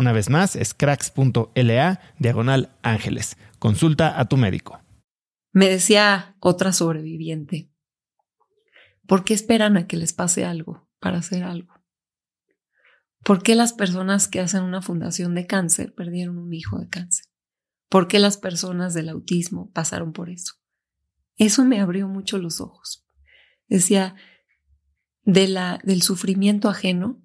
Una vez más, es cracks.la diagonal ángeles. Consulta a tu médico. Me decía otra sobreviviente, ¿por qué esperan a que les pase algo para hacer algo? ¿Por qué las personas que hacen una fundación de cáncer perdieron un hijo de cáncer? ¿Por qué las personas del autismo pasaron por eso? Eso me abrió mucho los ojos. Decía, de la, del sufrimiento ajeno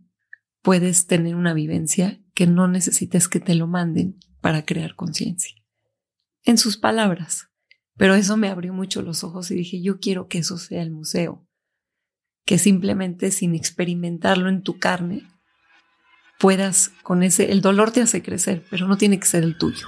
puedes tener una vivencia que no necesites que te lo manden para crear conciencia. En sus palabras. Pero eso me abrió mucho los ojos y dije, yo quiero que eso sea el museo. Que simplemente sin experimentarlo en tu carne puedas con ese, el dolor te hace crecer, pero no tiene que ser el tuyo.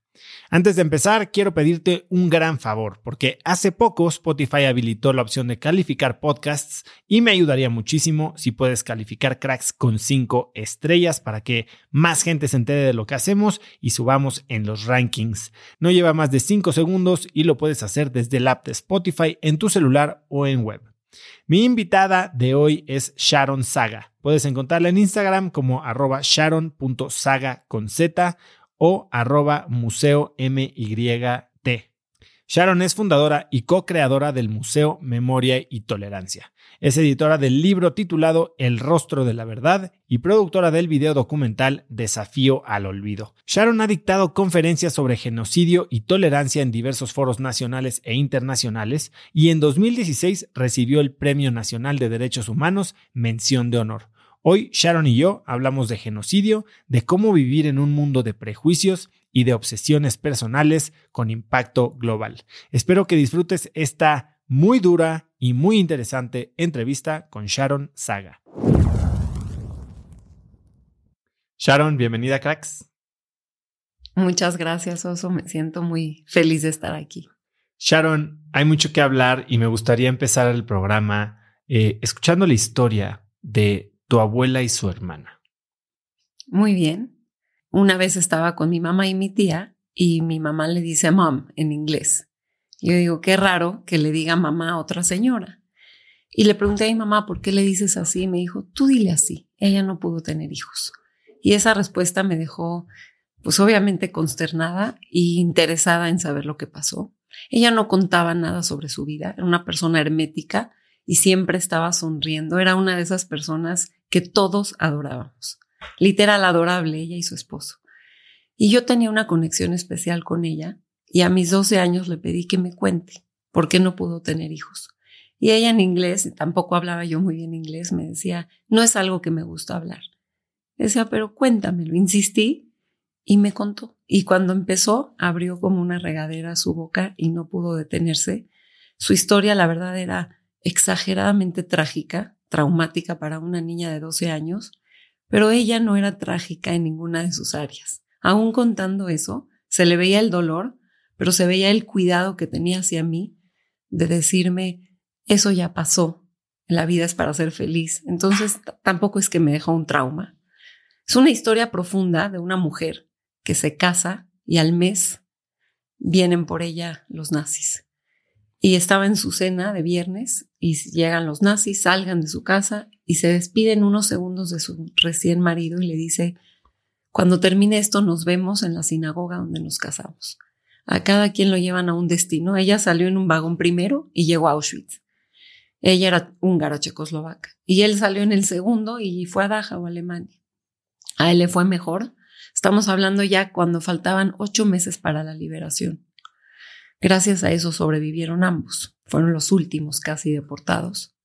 Antes de empezar, quiero pedirte un gran favor, porque hace poco Spotify habilitó la opción de calificar podcasts y me ayudaría muchísimo si puedes calificar cracks con 5 estrellas para que más gente se entere de lo que hacemos y subamos en los rankings. No lleva más de 5 segundos y lo puedes hacer desde el app de Spotify en tu celular o en web. Mi invitada de hoy es Sharon Saga. Puedes encontrarla en Instagram como arroba sharon.saga con z o arroba museo MYT. Sharon es fundadora y co-creadora del Museo Memoria y Tolerancia. Es editora del libro titulado El rostro de la verdad y productora del video documental Desafío al Olvido. Sharon ha dictado conferencias sobre genocidio y tolerancia en diversos foros nacionales e internacionales y en 2016 recibió el Premio Nacional de Derechos Humanos Mención de Honor. Hoy Sharon y yo hablamos de genocidio, de cómo vivir en un mundo de prejuicios y de obsesiones personales con impacto global. Espero que disfrutes esta muy dura y muy interesante entrevista con Sharon Saga. Sharon, bienvenida Cracks. Muchas gracias, Oso. Me siento muy feliz de estar aquí. Sharon, hay mucho que hablar y me gustaría empezar el programa eh, escuchando la historia de tu abuela y su hermana. Muy bien. Una vez estaba con mi mamá y mi tía y mi mamá le dice mom en inglés. Yo digo, qué raro que le diga mamá a otra señora. Y le pregunté a mi mamá, ¿por qué le dices así? Y me dijo, tú dile así. Ella no pudo tener hijos. Y esa respuesta me dejó, pues obviamente consternada e interesada en saber lo que pasó. Ella no contaba nada sobre su vida, era una persona hermética y siempre estaba sonriendo. Era una de esas personas que todos adorábamos. Literal adorable, ella y su esposo. Y yo tenía una conexión especial con ella y a mis 12 años le pedí que me cuente por qué no pudo tener hijos. Y ella en inglés, tampoco hablaba yo muy bien inglés, me decía, no es algo que me gusta hablar. Decía, pero cuéntamelo. Insistí y me contó. Y cuando empezó, abrió como una regadera su boca y no pudo detenerse. Su historia, la verdad, era exageradamente trágica, traumática para una niña de 12 años, pero ella no era trágica en ninguna de sus áreas. Aún contando eso, se le veía el dolor, pero se veía el cuidado que tenía hacia mí de decirme, eso ya pasó, la vida es para ser feliz. Entonces tampoco es que me dejó un trauma. Es una historia profunda de una mujer que se casa y al mes vienen por ella los nazis. Y estaba en su cena de viernes y llegan los nazis, salgan de su casa y se despiden unos segundos de su recién marido y le dice, cuando termine esto nos vemos en la sinagoga donde nos casamos. A cada quien lo llevan a un destino. Ella salió en un vagón primero y llegó a Auschwitz. Ella era húngara checoslovaca. Y él salió en el segundo y fue a Dachau, Alemania. A él le fue mejor. Estamos hablando ya cuando faltaban ocho meses para la liberación. Gracias a eso sobrevivieron ambos. Fueron los últimos casi deportados.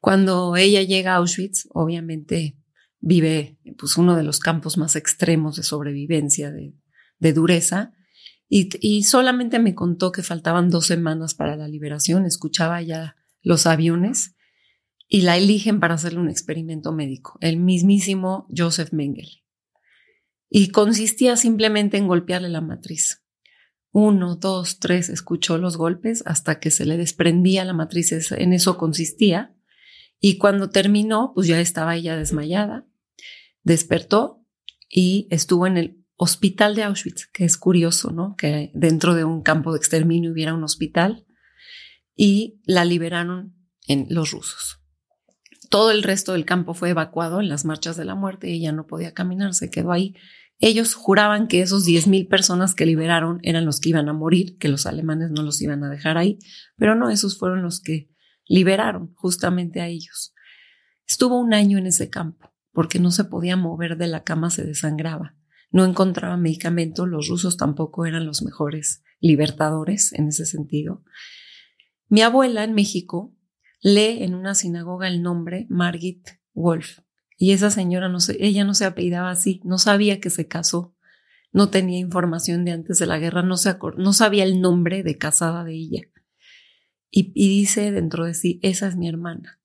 Cuando ella llega a Auschwitz, obviamente vive pues, uno de los campos más extremos de sobrevivencia, de, dureza, y, y, solamente me contó que faltaban dos semanas para la liberación. Escuchaba ya los aviones y la eligen para hacerle un experimento médico, el mismísimo Joseph Mengele. Y consistía simplemente en golpearle la matriz. Uno, dos, tres, escuchó los golpes hasta que se le desprendía la matriz, en eso consistía. Y cuando terminó, pues ya estaba ella desmayada, despertó y estuvo en el hospital de Auschwitz, que es curioso, ¿no? Que dentro de un campo de exterminio hubiera un hospital y la liberaron en los rusos. Todo el resto del campo fue evacuado en las marchas de la muerte y ella no podía caminar, se quedó ahí. Ellos juraban que esos 10.000 personas que liberaron eran los que iban a morir, que los alemanes no los iban a dejar ahí, pero no, esos fueron los que liberaron justamente a ellos. Estuvo un año en ese campo porque no se podía mover de la cama, se desangraba. No encontraba medicamento, los rusos tampoco eran los mejores libertadores en ese sentido. Mi abuela en México lee en una sinagoga el nombre Margit Wolf. Y esa señora no se, ella no se apellidaba así, no sabía que se casó, no tenía información de antes de la guerra, no, se no sabía el nombre de casada de ella. Y, y, dice dentro de sí, esa es mi hermana.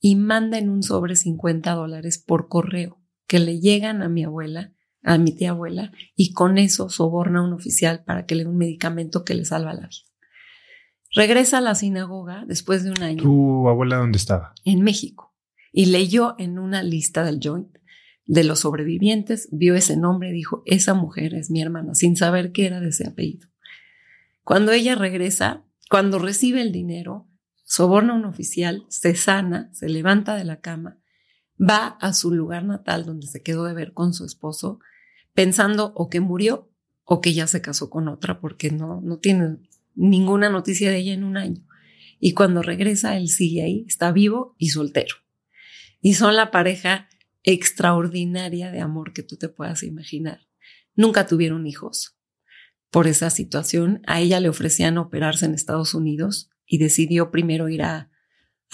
Y manda en un sobre 50 dólares por correo que le llegan a mi abuela, a mi tía abuela, y con eso soborna a un oficial para que le dé un medicamento que le salva la vida. Regresa a la sinagoga después de un año. ¿Tu abuela dónde estaba? En México. Y leyó en una lista del joint de los sobrevivientes, vio ese nombre y dijo, esa mujer es mi hermana, sin saber qué era de ese apellido. Cuando ella regresa, cuando recibe el dinero, soborna a un oficial, se sana, se levanta de la cama, va a su lugar natal donde se quedó de ver con su esposo, pensando o que murió o que ya se casó con otra, porque no, no tiene ninguna noticia de ella en un año. Y cuando regresa, él sigue ahí, está vivo y soltero. Y son la pareja extraordinaria de amor que tú te puedas imaginar. Nunca tuvieron hijos. Por esa situación, a ella le ofrecían operarse en Estados Unidos y decidió primero ir a,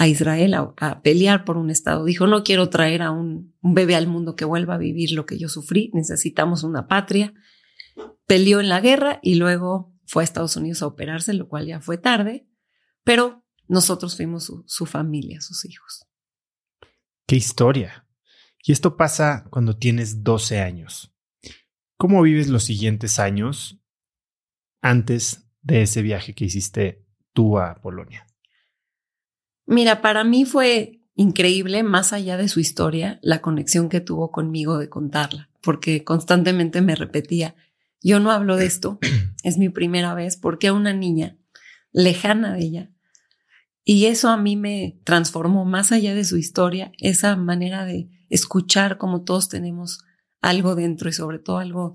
Israel a, pelear por un Estado. Dijo, no quiero traer a un, un bebé al mundo que vuelva a vivir lo que yo sufrí, necesitamos una patria. Peleó en la guerra y luego fue a Estados Unidos a operarse, lo cual ya fue tarde, pero nosotros fuimos su, familia, sus hijos. Qué historia. Y esto pasa cuando tienes 12 años. ¿Cómo vives los siguientes años antes de ese viaje que hiciste tú a Polonia? Mira, para mí fue increíble, más allá de su historia, la conexión que tuvo conmigo de contarla, porque constantemente me repetía, yo no hablo de esto, es mi primera vez, porque a una niña lejana de ella Y eso a mí me transformó más allá de su historia, esa manera de escuchar como todos tenemos algo dentro y sobre todo algo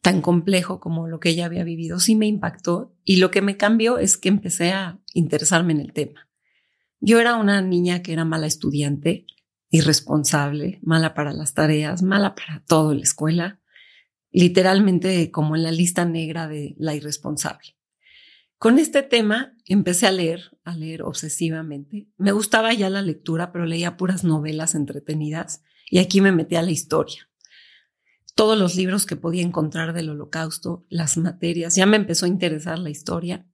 tan complejo como lo que ella había vivido, sí me impactó y lo que me cambió es que empecé a interesarme en el tema. Yo era una niña que era mala estudiante, irresponsable, mala para las tareas, mala para todo la escuela, literalmente como en la lista negra de la irresponsable. Con este tema empecé a leer, a leer obsesivamente. Me gustaba ya la lectura, pero leía puras novelas entretenidas y aquí me metí a la historia todos los libros que podía encontrar del holocausto, las materias, ya me empezó a interesar la historia.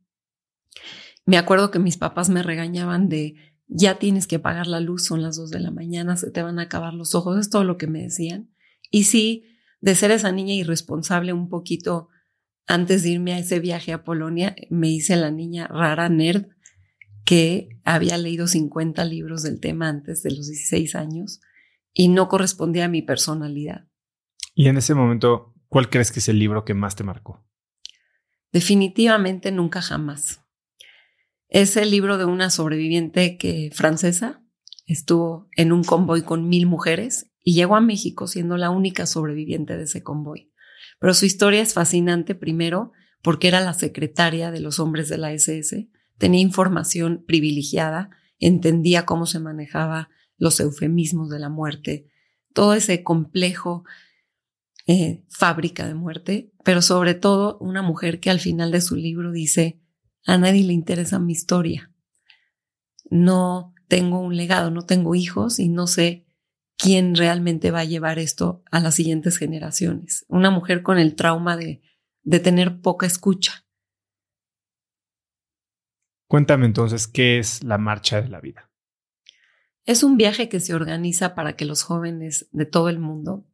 Me acuerdo que mis papás me regañaban de, ya tienes que apagar la luz, son las dos de la mañana, se te van a acabar los ojos, es todo lo que me decían. Y sí, de ser esa niña irresponsable un poquito antes de irme a ese viaje a Polonia, me hice la niña rara nerd que había leído 50 libros del tema antes de los 16 años y no correspondía a mi personalidad. Y en ese momento, ¿cuál crees que es el libro que más te marcó? Definitivamente nunca jamás. Es el libro de una sobreviviente que francesa estuvo en un convoy con mil mujeres y llegó a México siendo la única sobreviviente de ese convoy. Pero su historia es fascinante primero porque era la secretaria de los hombres de la SS, tenía información privilegiada, entendía cómo se manejaba los eufemismos de la muerte, todo ese complejo eh, fábrica de muerte, pero sobre todo una mujer que al final de su libro dice, a nadie le interesa mi historia. No tengo un legado, no tengo hijos y no sé quién realmente va a llevar esto a las siguientes generaciones. Una mujer con el trauma de, de tener poca escucha. Cuéntame entonces, ¿qué es la marcha de la vida? Es un viaje que se organiza para que los jóvenes de todo el mundo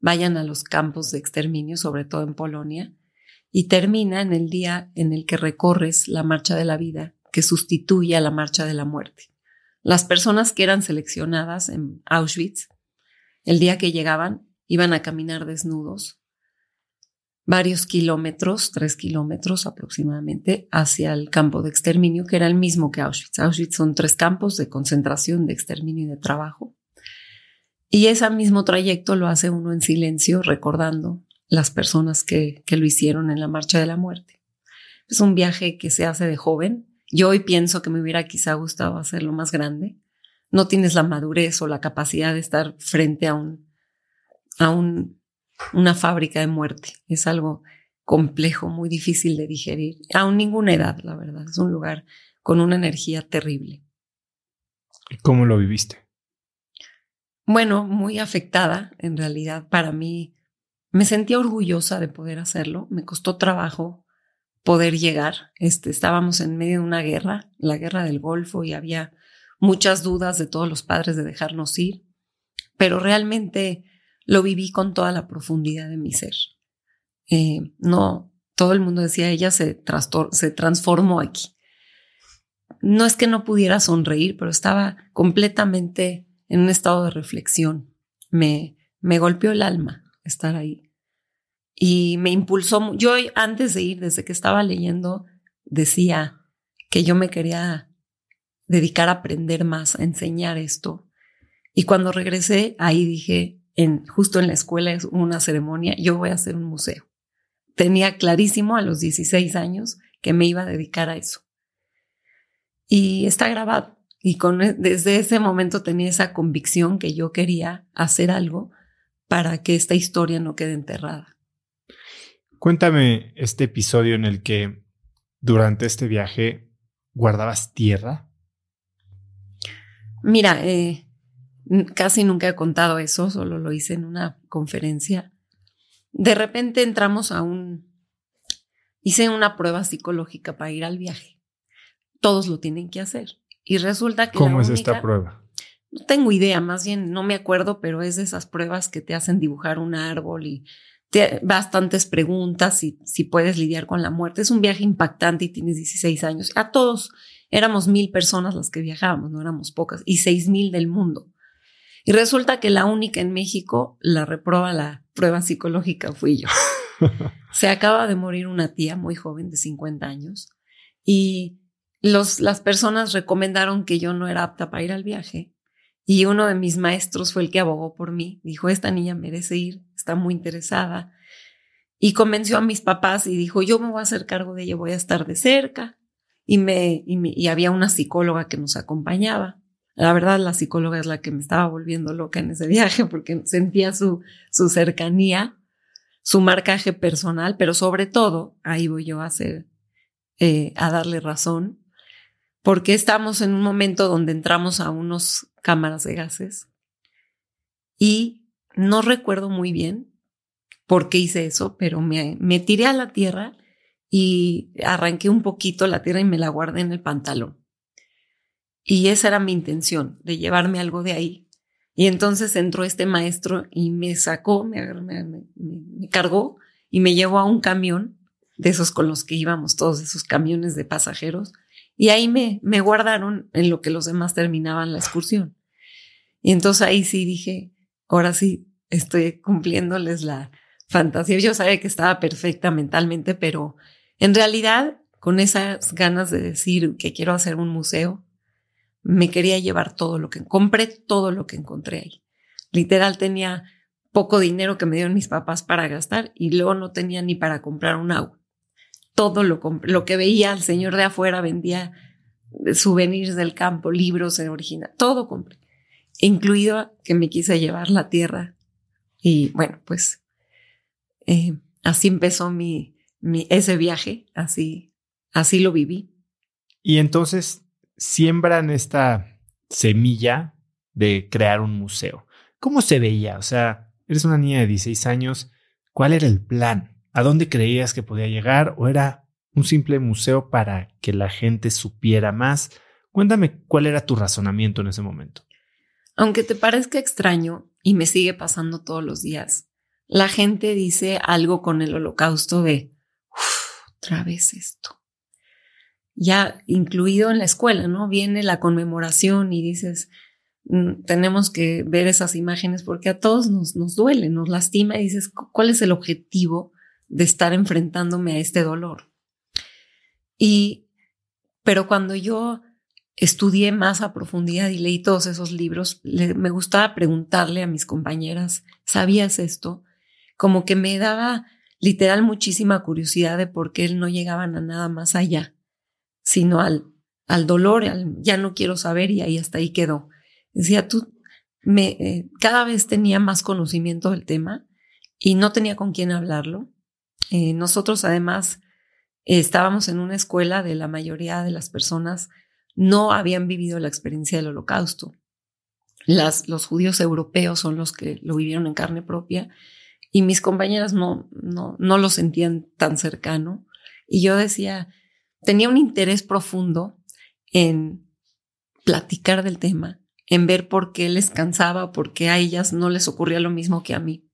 vayan a los campos de exterminio, sobre todo en Polonia, y termina en el día en el que recorres la marcha de la vida, que sustituye a la marcha de la muerte. Las personas que eran seleccionadas en Auschwitz, el día que llegaban, iban a caminar desnudos varios kilómetros, tres kilómetros aproximadamente, hacia el campo de exterminio, que era el mismo que Auschwitz. Auschwitz son tres campos de concentración, de exterminio y de trabajo. Y ese mismo trayecto lo hace uno en silencio, recordando las personas que, que lo hicieron en la Marcha de la Muerte. Es un viaje que se hace de joven. Yo hoy pienso que me hubiera quizá gustado hacerlo más grande. No tienes la madurez o la capacidad de estar frente a un, a un, una fábrica de muerte. Es algo complejo, muy difícil de digerir, a ninguna edad, la verdad. Es un lugar con una energía terrible. ¿Y cómo lo viviste? bueno, muy afectada en realidad para mí. Me sentía orgullosa de poder hacerlo. Me costó trabajo poder llegar. Este, estábamos en medio de una guerra, la guerra del Golfo, y había muchas dudas de todos los padres de dejarnos ir, pero realmente lo viví con toda la profundidad de mi ser. Eh, no, todo el mundo decía, ella se, se transformó aquí. No es que no pudiera sonreír, pero estaba completamente en un estado de reflexión. Me, me golpeó el alma estar ahí. Y me impulsó. Yo antes de ir, desde que estaba leyendo, decía que yo me quería dedicar a aprender más, a enseñar esto. Y cuando regresé, ahí dije, en, justo en la escuela es una ceremonia, yo voy a hacer un museo. Tenía clarísimo a los 16 años que me iba a dedicar a eso. Y está grabado. Y con, e, desde ese momento tenía esa convicción que yo quería hacer algo para que esta historia no quede enterrada. Cuéntame este episodio en el que durante este viaje guardabas tierra. Mira, eh, casi nunca he contado eso, solo lo hice en una conferencia. De repente entramos a un... Hice una prueba psicológica para ir al viaje. Todos lo tienen que hacer. Y resulta que... ¿Cómo es esta prueba? No tengo idea, más bien no me acuerdo, pero es de esas pruebas que te hacen dibujar un árbol y te, bastantes preguntas y si puedes lidiar con la muerte. Es un viaje impactante y tienes 16 años. A todos éramos mil personas las que viajábamos, no éramos pocas, y seis mil del mundo. Y resulta que la única en México la reproba la prueba psicológica fui yo. Se acaba de morir una tía muy joven de 50 años y los, las personas recomendaron que yo no era apta para ir al viaje y uno de mis maestros fue el que abogó por mí. Dijo, esta niña merece ir, está muy interesada. Y convenció a mis papás y dijo, yo me voy a hacer cargo de ella, voy a estar de cerca. Y, me, y, había una psicóloga que nos acompañaba. La verdad, la psicóloga es la que me estaba volviendo loca en ese viaje porque sentía su, su cercanía, su marcaje personal, pero sobre todo, ahí voy yo a hacer, eh, a darle razón, porque estamos en un momento donde entramos a unos cámaras de gases y no recuerdo muy bien por qué hice eso, pero me, me tiré a la tierra y arranqué un poquito la tierra y me la guardé en el pantalón. Y esa era mi intención, de llevarme algo de ahí. Y entonces entró este maestro y me sacó, me, me, cargó y me llevó a un camión de esos con los que íbamos, todos esos camiones de pasajeros, y ahí me, me guardaron en lo que los demás terminaban la excursión. Y entonces ahí sí dije, ahora sí estoy cumpliéndoles la fantasía. Yo sabía que estaba perfecta mentalmente, pero en realidad con esas ganas de decir que quiero hacer un museo, me quería llevar todo lo que compré, todo lo que encontré ahí. Literal tenía poco dinero que me dieron mis papás para gastar y luego no tenía ni para comprar un agua todo lo, lo que veía el señor de afuera vendía souvenirs del campo, libros en original, todo compré, incluido que me quise llevar la tierra. Y bueno, pues eh, así empezó mi, mi, ese viaje, así, así lo viví. Y entonces siembran esta semilla de crear un museo. ¿Cómo se veía? O sea, eres una niña de 16 años, ¿cuál era el plan? ¿A dónde creías que podía llegar o era un simple museo para que la gente supiera más? Cuéntame cuál era tu razonamiento en ese momento. Aunque te parezca extraño y me sigue pasando todos los días, la gente dice algo con el holocausto de, otra vez esto. Ya incluido en la escuela, ¿no? Viene la conmemoración y dices, mm, tenemos que ver esas imágenes porque a todos nos, nos duele, nos lastima y dices, ¿cuál es el objetivo de estar enfrentándome a este dolor. Y, pero cuando yo estudié más a profundidad y leí todos esos libros, me gustaba preguntarle a mis compañeras, ¿sabías esto? Como que me daba literal muchísima curiosidad de por qué no llegaban a nada más allá, sino al, al dolor, al ya no quiero saber y ahí hasta ahí quedó. Decía, tú, me, eh, cada vez tenía más conocimiento del tema y no tenía con quién hablarlo. Eh, nosotros además estábamos en una escuela de la mayoría de las personas no habían vivido la experiencia del holocausto. Los judíos europeos son los que lo vivieron en carne propia y mis compañeras no, no, no lo sentían tan cercano. Y yo decía, tenía un interés profundo en platicar del tema, en ver por qué les cansaba, por qué a ellas no les ocurría lo mismo que a mí.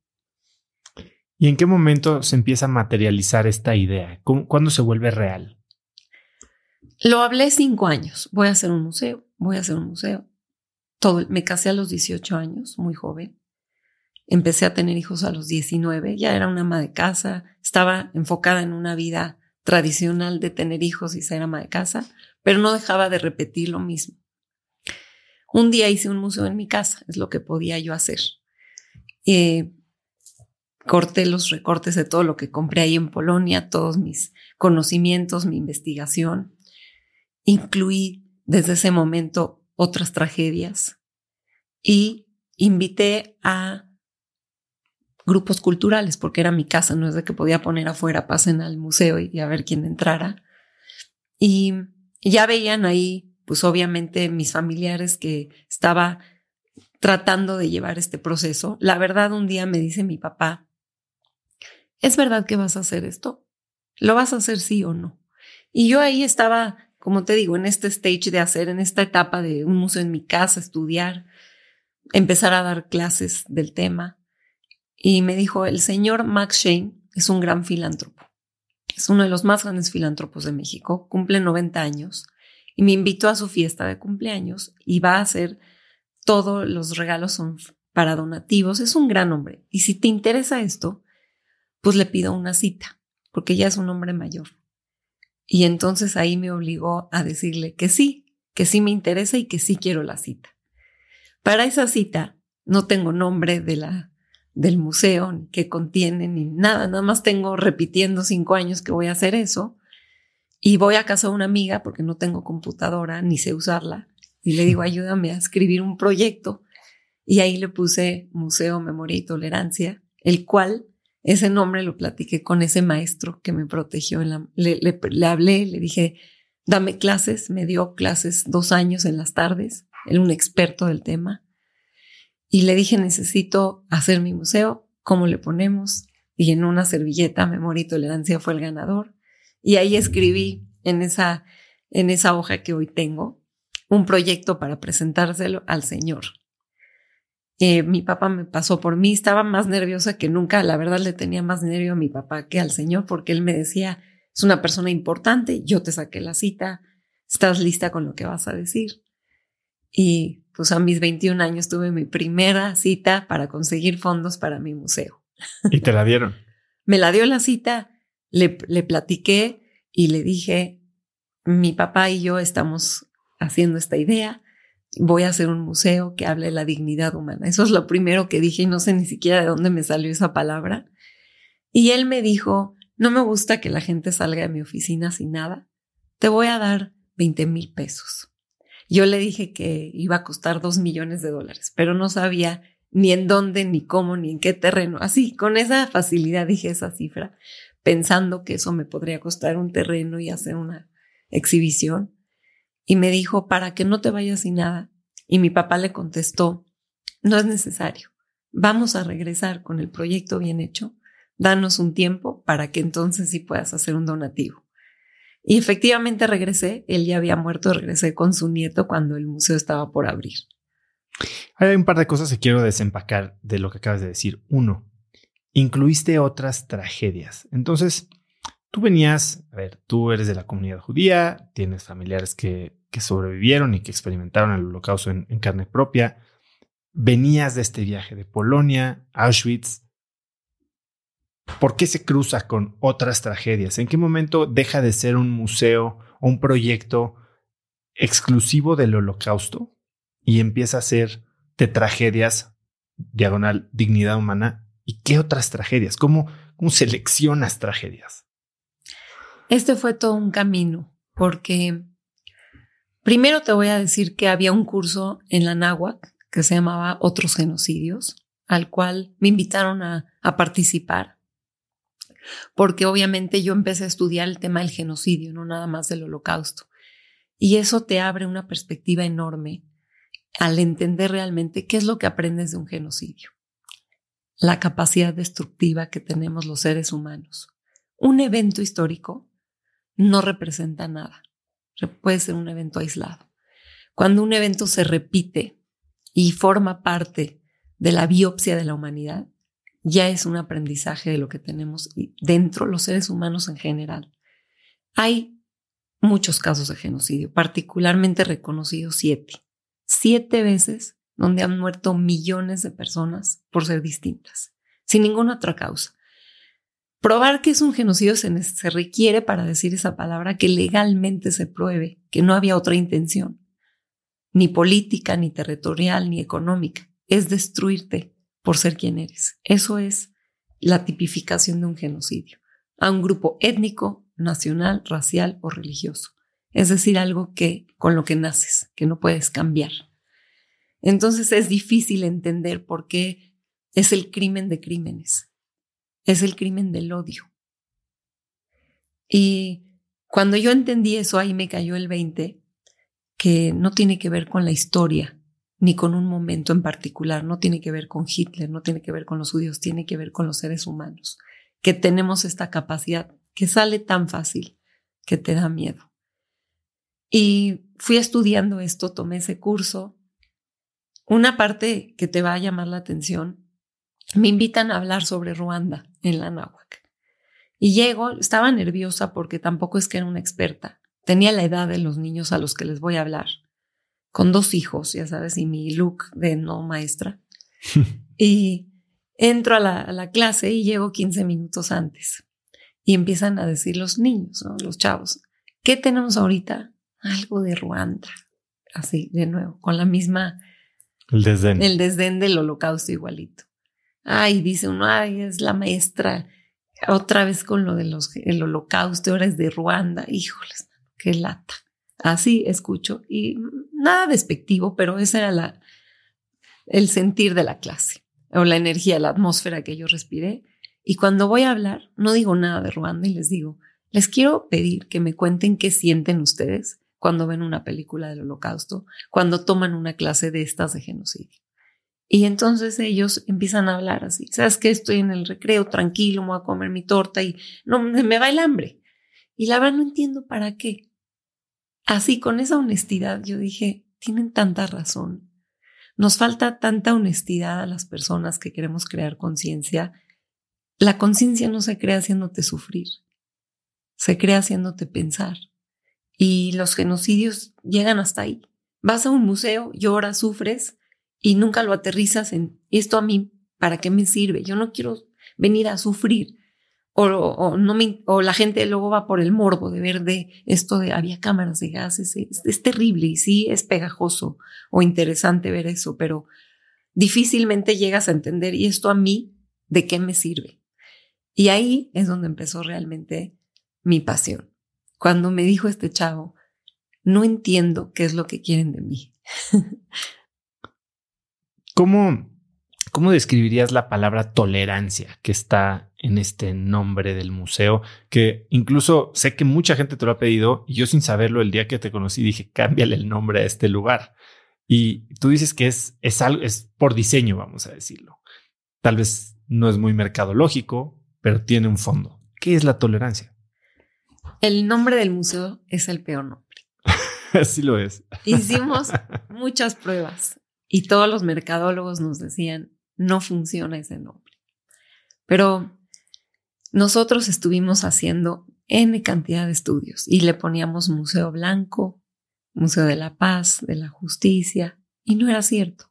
¿Y en qué momento se empieza a materializar esta idea? ¿Cuándo se vuelve real? Lo hablé cinco años. Voy a hacer un museo, voy a hacer un museo. Todo, me casé a los 18 años, muy joven. Empecé a tener hijos a los 19, ya era una ama de casa, estaba enfocada en una vida tradicional de tener hijos y ser ama de casa, pero no dejaba de repetir lo mismo. Un día hice un museo en mi casa, es lo que podía yo hacer. Eh, corté los recortes de todo lo que compré ahí en Polonia, todos mis conocimientos, mi investigación. Incluí desde ese momento otras tragedias y invité a grupos culturales, porque era mi casa, no es de que podía poner afuera, pasen al museo y a ver quién entrara. Y ya veían ahí, pues obviamente mis familiares que estaba tratando de llevar este proceso. La verdad, un día me dice mi papá, ¿es verdad que vas a hacer esto? ¿Lo vas a hacer sí o no? Y yo ahí estaba, como te digo, en este stage de hacer, en esta etapa de un museo en mi casa, estudiar, empezar a dar clases del tema. Y me dijo, el señor Max Shane es un gran filántropo. Es uno de los más grandes filántropos de México, cumple 90 años y me invitó a su fiesta de cumpleaños y va a hacer todos los regalos son para donativos. Es un gran hombre. Y si te interesa esto, pues le pido una cita, porque ya es un hombre mayor. Y entonces ahí me obligó a decirle que sí, que sí me interesa y que sí quiero la cita. Para esa cita no tengo nombre de la, del museo, ni qué contiene, ni nada, nada más tengo repitiendo cinco años que voy a hacer eso. Y voy a casa de una amiga porque no tengo computadora ni sé usarla. Y le digo, ayúdame a escribir un proyecto. Y ahí le puse Museo Memoria y Tolerancia, el cual ese nombre lo platiqué con ese maestro que me protegió. En la, le, le, hablé, le dije, dame clases, me dio clases dos años en las tardes, era un experto del tema. Y le dije, necesito hacer mi museo, ¿cómo le ponemos? Y en una servilleta, Memoria y Tolerancia fue el ganador. Y ahí escribí en esa, en esa hoja que hoy tengo un proyecto para presentárselo al Señor. Eh, mi papá me pasó por mí, estaba más nerviosa que nunca, la verdad le tenía más nervio a mi papá que al Señor, porque él me decía, es una persona importante, yo te saqué la cita, estás lista con lo que vas a decir. Y pues a mis 21 años tuve mi primera cita para conseguir fondos para mi museo. ¿Y te la dieron? me la dio la cita, le, le platiqué y le dije, mi papá y yo estamos haciendo esta idea, voy a hacer un museo que hable de la dignidad humana. Eso es lo primero que dije y no sé ni siquiera de dónde me salió esa palabra. Y él me dijo, no me gusta que la gente salga de mi oficina sin nada, te voy a dar 20 mil pesos. Yo le dije que iba a costar dos millones de dólares, pero no sabía ni en dónde, ni cómo, ni en qué terreno. Así, con esa facilidad dije esa cifra, pensando que eso me podría costar un terreno y hacer una exhibición y me dijo, para que no te vayas sin nada. Y mi papá le contestó, no es necesario, vamos a regresar con el proyecto bien hecho, danos un tiempo para que entonces sí puedas hacer un donativo. Y efectivamente regresé, él ya había muerto, regresé con su nieto cuando el museo estaba por abrir. Hay un par de cosas que quiero desempacar de lo que acabas de decir. Uno, incluiste otras tragedias. Entonces, tú venías, a ver, tú eres de la comunidad judía, tienes familiares que que sobrevivieron y que experimentaron el holocausto en, carne propia. Venías de este viaje de Polonia, Auschwitz. ¿Por qué se cruza con otras tragedias? ¿En qué momento deja de ser un museo o un proyecto exclusivo del holocausto y empieza a ser de tragedias, diagonal, dignidad humana? ¿Y qué otras tragedias? ¿Cómo, cómo seleccionas tragedias? Este fue todo un camino, porque Primero te voy a decir que había un curso en la náhuac que se llamaba Otros Genocidios, al cual me invitaron a, a participar, porque obviamente yo empecé a estudiar el tema del genocidio, no nada más del holocausto. Y eso te abre una perspectiva enorme al entender realmente qué es lo que aprendes de un genocidio. La capacidad destructiva que tenemos los seres humanos. Un evento histórico no representa nada puede ser un evento aislado. Cuando un evento se repite y forma parte de la biopsia de la humanidad, ya es un aprendizaje de lo que tenemos dentro los seres humanos en general. Hay muchos casos de genocidio, particularmente reconocidos siete. Siete veces donde han muerto millones de personas por ser distintas, sin ninguna otra causa. Probar que es un genocidio se, requiere para decir esa palabra que legalmente se pruebe que no había otra intención, ni política, ni territorial, ni económica. Es destruirte por ser quien eres. Eso es la tipificación de un genocidio a un grupo étnico, nacional, racial o religioso. Es decir, algo que con lo que naces, que no puedes cambiar. Entonces es difícil entender por qué es el crimen de crímenes es el crimen del odio. Y cuando yo entendí eso, ahí me cayó el 20, que no tiene que ver con la historia, ni con un momento en particular, no tiene que ver con Hitler, no tiene que ver con los judíos, tiene que ver con los seres humanos, que tenemos esta capacidad que sale tan fácil que te da miedo. Y fui estudiando esto, tomé ese curso. Una parte que te va a llamar la atención me invitan a hablar sobre Ruanda en la náhuac. Y llego, estaba nerviosa porque tampoco es que era una experta. Tenía la edad de los niños a los que les voy a hablar, con dos hijos, ya sabes, y mi look de no maestra. y entro a la, clase y llego 15 minutos antes. Y empiezan a decir los niños, los chavos, ¿Qué tenemos ahorita? Algo de Ruanda. Así, de nuevo, con la misma... El desdén. El desdén del holocausto igualito. Ay, dice uno, ay, es la maestra. Otra vez con lo del holocausto, ahora es de Ruanda. Híjoles, qué lata. Así escucho. Y nada despectivo, pero ese era el sentir de la clase o la energía, la atmósfera que yo respiré. Y cuando voy a hablar, no digo nada de Ruanda y les digo, les quiero pedir que me cuenten qué sienten ustedes cuando ven una película del holocausto, cuando toman una clase de estas de genocidio. Y entonces ellos empiezan a hablar así, ¿sabes qué? Estoy en el recreo, tranquilo, voy a comer mi torta y no, me va el hambre. Y la verdad no entiendo para qué. Así, con esa honestidad, yo dije, tienen tanta razón. Nos falta tanta honestidad a las personas que queremos crear conciencia. La conciencia no se crea haciéndote sufrir, se crea haciéndote pensar. Y los genocidios llegan hasta ahí. Vas a un museo, lloras, sufres y nunca lo aterrizas en esto a mí, ¿para qué me sirve? Yo no quiero venir a sufrir. O, la gente luego va por el morbo de ver de esto de había cámaras de gases, es, terrible y sí es pegajoso o interesante ver eso, pero difícilmente llegas a entender y esto a mí, ¿de qué me sirve? Y ahí es donde empezó realmente mi pasión. Cuando me dijo este chavo, no entiendo qué es lo que quieren de mí. ¿Cómo, ¿Cómo describirías la palabra tolerancia que está en este nombre del museo? Que incluso sé que mucha gente te lo ha pedido y yo sin saberlo el día que te conocí dije, cámbiale el nombre a este lugar. Y tú dices que es, es, algo, es por diseño, vamos a decirlo. Tal vez no es muy mercadológico, pero tiene un fondo. ¿Qué es la tolerancia? El nombre del museo es el peor nombre. Así lo es. Hicimos muchas pruebas y todos los mercadólogos nos decían, no funciona ese nombre. Pero nosotros estuvimos haciendo N cantidad de estudios y le poníamos Museo Blanco, Museo de la Paz, de la Justicia, y no era cierto.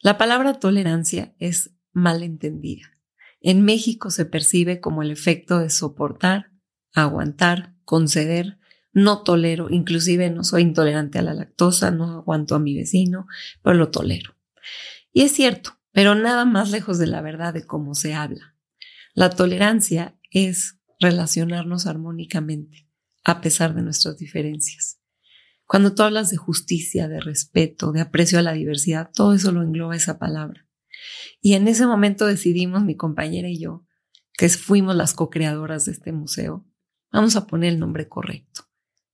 La palabra tolerancia es malentendida. En México se percibe como el efecto de soportar, aguantar, conceder, no tolero, inclusive no soy intolerante a la lactosa, no aguanto a mi vecino, pero lo tolero. Y es cierto, pero nada más lejos de la verdad de cómo se habla. La tolerancia es relacionarnos armónicamente, a pesar de nuestras diferencias. Cuando tú hablas de justicia, de respeto, de aprecio a la diversidad, todo eso lo engloba esa palabra. Y en ese momento decidimos, mi compañera y yo, que fuimos las co-creadoras de este museo, vamos a poner el nombre correcto.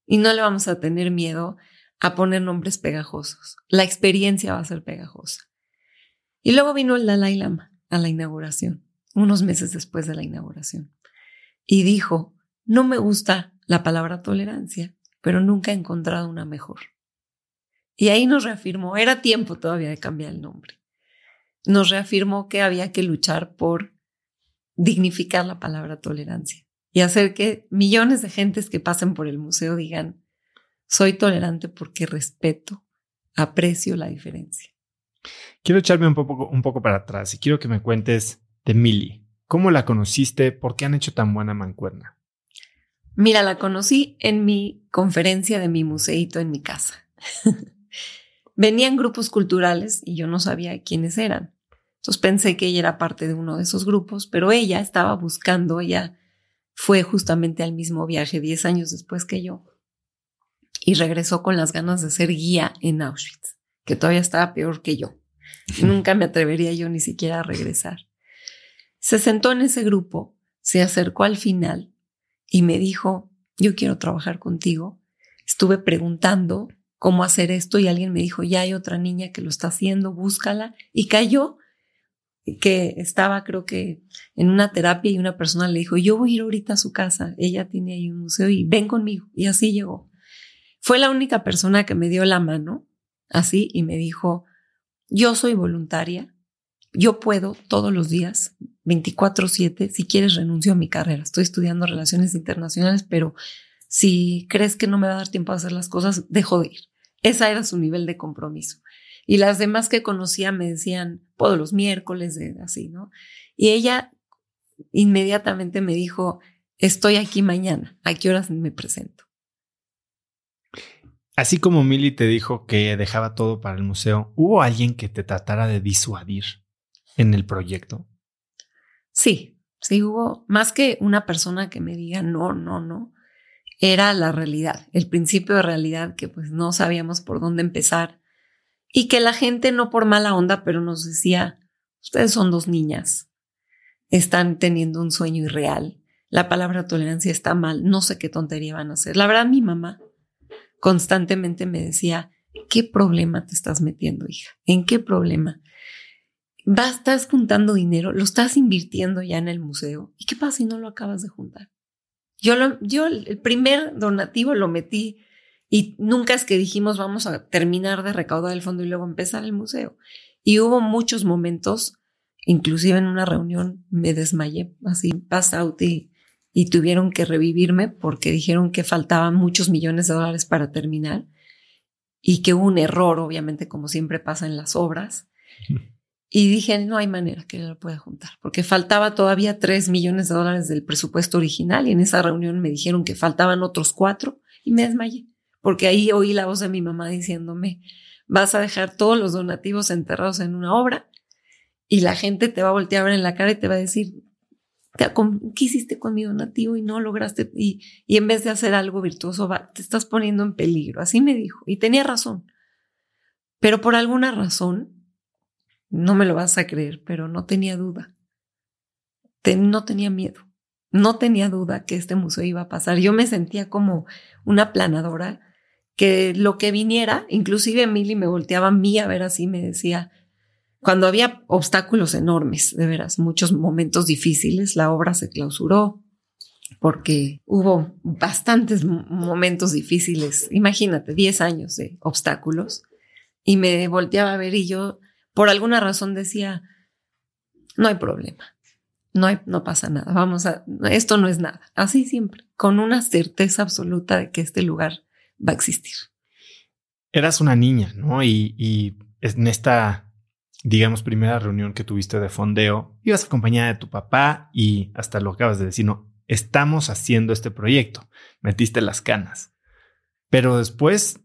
Y no le vamos a tener miedo a poner nombres pegajosos. La experiencia va a ser pegajosa. Y luego vino el Dalai Lama a la inauguración, unos meses después de la inauguración, y dijo, no me gusta la palabra tolerancia, pero nunca he encontrado una mejor. Y ahí nos reafirmó, era tiempo todavía de cambiar el nombre. Nos reafirmó que había que luchar por dignificar la palabra tolerancia y hacer que millones de gentes que pasen por el museo digan, soy tolerante porque respeto, aprecio la diferencia. Quiero echarme un poco, para atrás y quiero que me cuentes de Mili. ¿Cómo la conociste? ¿Por qué han hecho tan buena mancuerna? Mira, la conocí en mi conferencia de mi museito en mi casa. Venían grupos culturales y yo no sabía quiénes eran. Entonces pensé que ella era parte de uno de esos grupos, pero ella estaba buscando, ella fue justamente al mismo viaje 10 años después que yo y regresó con las ganas de ser guía en Auschwitz que todavía estaba peor que yo. Nunca me atrevería yo ni siquiera a regresar. Se sentó en ese grupo, se acercó al final y me dijo, yo quiero trabajar contigo. Estuve preguntando cómo hacer esto y alguien me dijo, ya hay otra niña que lo está haciendo, búscala. Y cayó que estaba creo que en una terapia y una persona le dijo, yo voy a ir ahorita a su casa, ella tiene ahí un museo y ven conmigo. Y así llegó. Fue la única persona que me dio la mano así y me dijo, yo soy voluntaria, yo puedo todos los días, 24/7, si quieres renuncio a mi carrera, estoy estudiando relaciones internacionales, pero si crees que no me va a dar tiempo a hacer las cosas, dejo de ir. Esa era su nivel de compromiso. Y las demás que conocía me decían, puedo los miércoles, así, ¿no? Y ella inmediatamente me dijo, estoy aquí mañana, ¿a qué horas me presento? Así como Milly te dijo que dejaba todo para el museo, ¿hubo alguien que te tratara de disuadir en el proyecto? Sí, sí hubo más que una persona que me diga no, no, no. Era la realidad, el principio de realidad que pues no sabíamos por dónde empezar y que la gente no por mala onda, pero nos decía, ustedes son dos niñas, están teniendo un sueño irreal, la palabra tolerancia está mal, no sé qué tontería van a hacer. La verdad, mi mamá constantemente me decía, ¿qué problema te estás metiendo, hija? ¿En qué problema? Vas, estás juntando dinero, lo estás invirtiendo ya en el museo. ¿Y qué pasa si no lo acabas de juntar? Yo, lo, yo el primer donativo lo metí y nunca es que dijimos vamos a terminar de recaudar el fondo y luego empezar el museo. Y hubo muchos momentos, inclusive en una reunión me desmayé, así pass out y tuvieron que revivirme porque dijeron que faltaban muchos millones de dólares para terminar y que hubo un error, obviamente, como siempre pasa en las obras. Y dije, no hay manera que lo pueda juntar, porque faltaba todavía tres millones de dólares del presupuesto original y en esa reunión me dijeron que faltaban otros cuatro y me desmayé, porque ahí oí la voz de mi mamá diciéndome, vas a dejar todos los donativos enterrados en una obra y la gente te va a voltear a ver en la cara y te va a decir, ¿qué hiciste con mi donativo y no lograste? Y, en vez de hacer algo virtuoso, te estás poniendo en peligro. Así me dijo. Y tenía razón. Pero por alguna razón, no me lo vas a creer, pero no tenía duda. no tenía miedo. No tenía duda que este museo iba a pasar. Yo me sentía como una planadora que lo que viniera, inclusive Emily me volteaba a mí a ver así, me decía, cuando había obstáculos enormes, de veras, muchos momentos difíciles, la obra se clausuró porque hubo bastantes momentos difíciles. Imagínate, 10 años de obstáculos. Y me volteaba a ver y yo, por alguna razón, decía, no hay problema, no, hay, no pasa nada, vamos a, esto no es nada. Así siempre, con una certeza absoluta de que este lugar va a existir. Eras una niña, ¿no? Y, y en esta digamos, primera reunión que tuviste de fondeo, ibas acompañada de tu papá y hasta lo acabas de decir, no, estamos haciendo este proyecto, metiste las canas. Pero después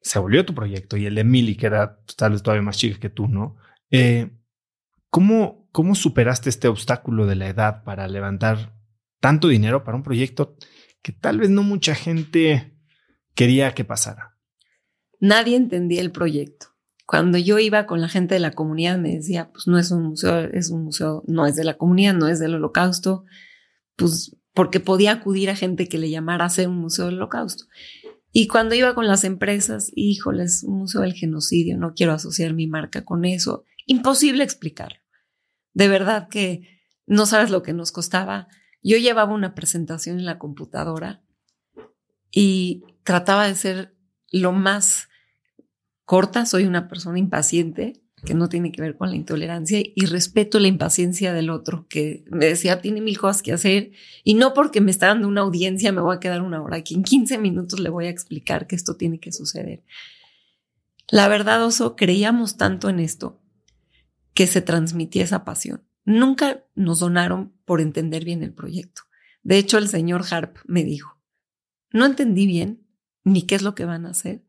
se volvió tu proyecto y el de Emily, que era pues, tal vez todavía más chica que tú, ¿no? Eh, ¿cómo, ¿Cómo superaste este obstáculo de la edad para levantar tanto dinero para un proyecto que tal vez no mucha gente quería que pasara? Nadie entendía el proyecto cuando yo iba con la gente de la comunidad me decía, pues no es un museo, es un museo, no es de la comunidad, no es del holocausto, pues porque podía acudir a gente que le llamara a hacer un museo del holocausto. Y cuando iba con las empresas, híjoles, un museo del genocidio, no quiero asociar mi marca con eso. Imposible explicarlo. De verdad que no sabes lo que nos costaba. Yo llevaba una presentación en la computadora y trataba de ser lo más corta, soy una persona impaciente, que no tiene que ver con la intolerancia, y respeto la impaciencia del otro, que me decía, tiene mil cosas que hacer, y no porque me está dando una audiencia me voy a quedar una hora aquí, en 15 minutos le voy a explicar que esto tiene que suceder. La verdad, Oso, creíamos tanto en esto que se transmitía esa pasión. Nunca nos donaron por entender bien el proyecto. De hecho, el señor Harp me dijo, no entendí bien ni qué es lo que van a hacer,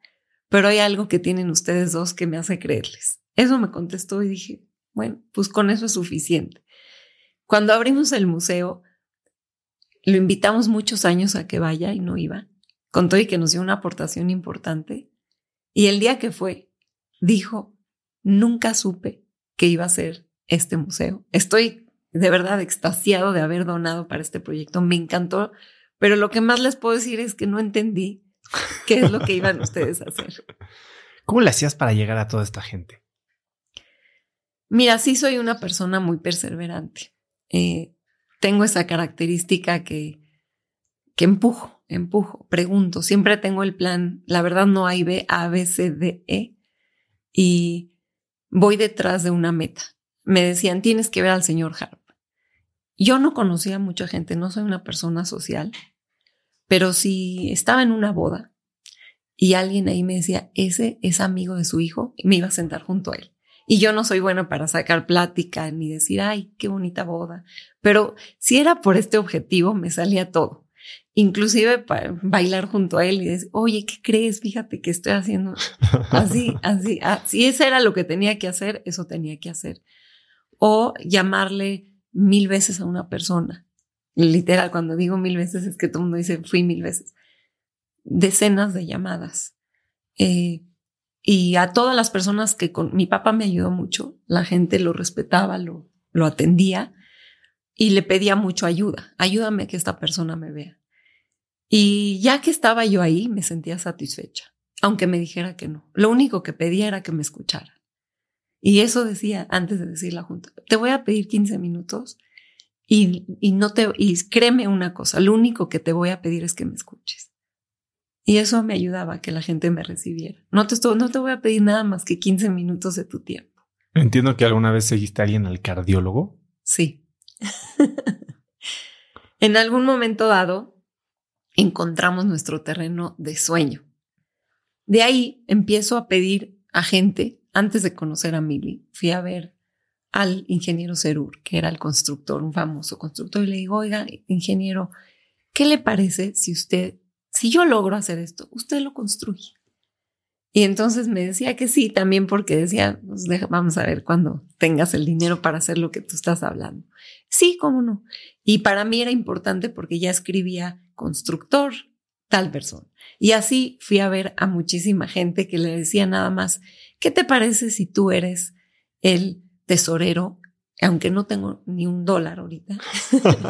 pero hay algo que tienen ustedes dos que me hace creerles. Eso me contestó y dije, bueno, pues con eso es suficiente. Cuando abrimos el museo, lo invitamos muchos años a que vaya y no iba. Contó y que nos dio una aportación importante. Y el día que fue, dijo, nunca supe que iba a ser este museo. Estoy de verdad extasiado de haber donado para este proyecto. Me encantó, pero lo que más les puedo decir es que no entendí ¿Qué es lo que iban ustedes a hacer? ¿Cómo le hacías para llegar a toda esta gente? Mira, sí soy una persona muy perseverante. Eh, tengo esa característica que, que empujo, empujo, pregunto. Siempre tengo el plan. La verdad no hay B, A, B, C, D, E. Y voy detrás de una meta. Me decían, tienes que ver al señor Harp. Yo no conocía a mucha gente, no soy una persona social. Pero si estaba en una boda y alguien ahí me decía, ese es amigo de su hijo, me iba a sentar junto a él. Y yo no soy buena para sacar plática ni decir, ay, qué bonita boda. Pero si era por este objetivo, me salía todo. inclusive para bailar junto a él y decir, oye, ¿qué crees? Fíjate que estoy haciendo así, así, Si eso era lo que tenía que hacer, eso tenía que hacer. O llamarle mil veces a una persona. Literal, cuando digo mil veces es que todo el mundo dice, fui mil veces. Decenas de llamadas. Eh, y a todas las personas que con mi papá me ayudó mucho, la gente lo respetaba, lo, lo atendía y le pedía mucho ayuda. Ayúdame que esta persona me vea. Y ya que estaba yo ahí, me sentía satisfecha, aunque me dijera que no. Lo único que pedía era que me escuchara. Y eso decía antes de decir la junta. Te voy a pedir 15 minutos y, y no te, y créeme una cosa, lo único que te voy a pedir es que me escuches. Y eso me ayudaba a que la gente me recibiera. No te, no te voy a pedir nada más que 15 minutos de tu tiempo. Entiendo que alguna vez seguiste a alguien al cardiólogo. Sí. en algún momento dado encontramos nuestro terreno de sueño. De ahí empiezo a pedir a gente, antes de conocer a Mili, fui a ver al ingeniero Cerur, que era el constructor, un famoso constructor, y le digo, oiga, ingeniero, ¿qué le parece si usted, si yo logro hacer esto, usted lo construye? Y entonces me decía que sí, también porque decía, pues vamos a ver cuando tengas el dinero para hacer lo que tú estás hablando. Sí, cómo no. Y para mí era importante porque ya escribía constructor, tal persona. Y así fui a ver a muchísima gente que le decía nada más, ¿qué te parece si tú eres el tesorero? Aunque no tengo ni un dólar ahorita.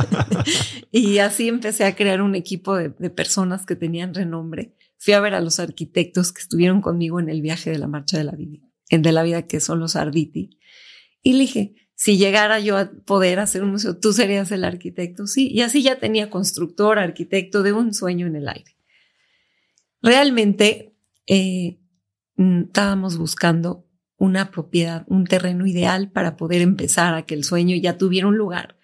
y así empecé a crear un equipo de, de personas que tenían renombre fui a ver a los arquitectos que estuvieron conmigo en el viaje de la Marcha de la Vida, de la Vida, que son los Arditi. Y le dije, si llegara yo a poder hacer un museo, tú serías el arquitecto. Sí, y así ya tenía constructor, arquitecto de un sueño en el aire. Realmente eh, mm, estábamos buscando una propiedad, un terreno ideal para poder empezar a que el sueño ya tuviera un lugar.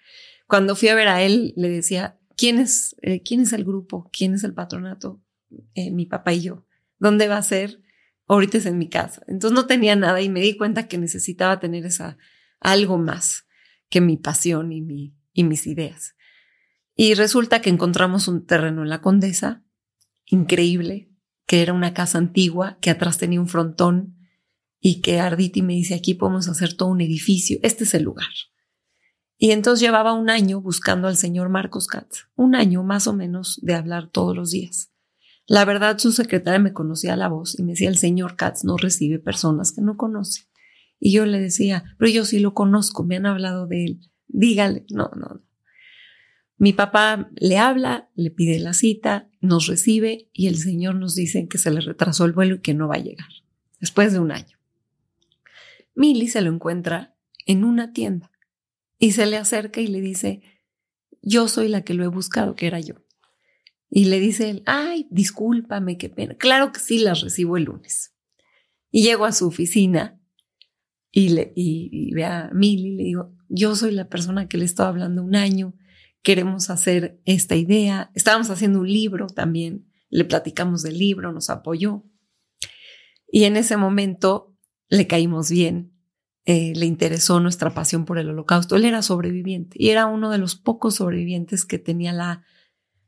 Cuando fui a ver a él, le decía, ¿quién es, eh, ¿quién es el grupo? ¿Quién es el patronato? Eh, mi papá y yo. ¿Dónde va a ser? Ahorita es en mi casa. Entonces no tenía nada y me di cuenta que necesitaba tener esa algo más que mi pasión y, mi, y mis ideas. Y resulta que encontramos un terreno en la Condesa, increíble, que era una casa antigua, que atrás tenía un frontón y que Arditi me dice, aquí podemos hacer todo un edificio, este es el lugar. Y entonces llevaba un año buscando al señor Marcos Katz, un año más o menos de hablar todos los días. La verdad, su secretaria me conocía la voz y me decía, el señor Katz no recibe personas que no conoce. Y yo le decía, pero yo sí lo conozco, me han hablado de él, dígale, no, no, no. Mi papá le habla, le pide la cita, nos recibe y el señor nos dice que se le retrasó el vuelo y que no va a llegar, después de un año. Milly se lo encuentra en una tienda y se le acerca y le dice, yo soy la que lo he buscado, que era yo. Y le dice ay, discúlpame, qué pena. Claro que sí, las recibo el lunes. Y llego a su oficina y, le, y, ve a Mili y le digo, yo soy la persona que le estaba hablando un año, queremos hacer esta idea. Estábamos haciendo un libro también, le platicamos del libro, nos apoyó. Y en ese momento le caímos bien, eh, le interesó nuestra pasión por el holocausto. Él era sobreviviente y era uno de los pocos sobrevivientes que tenía la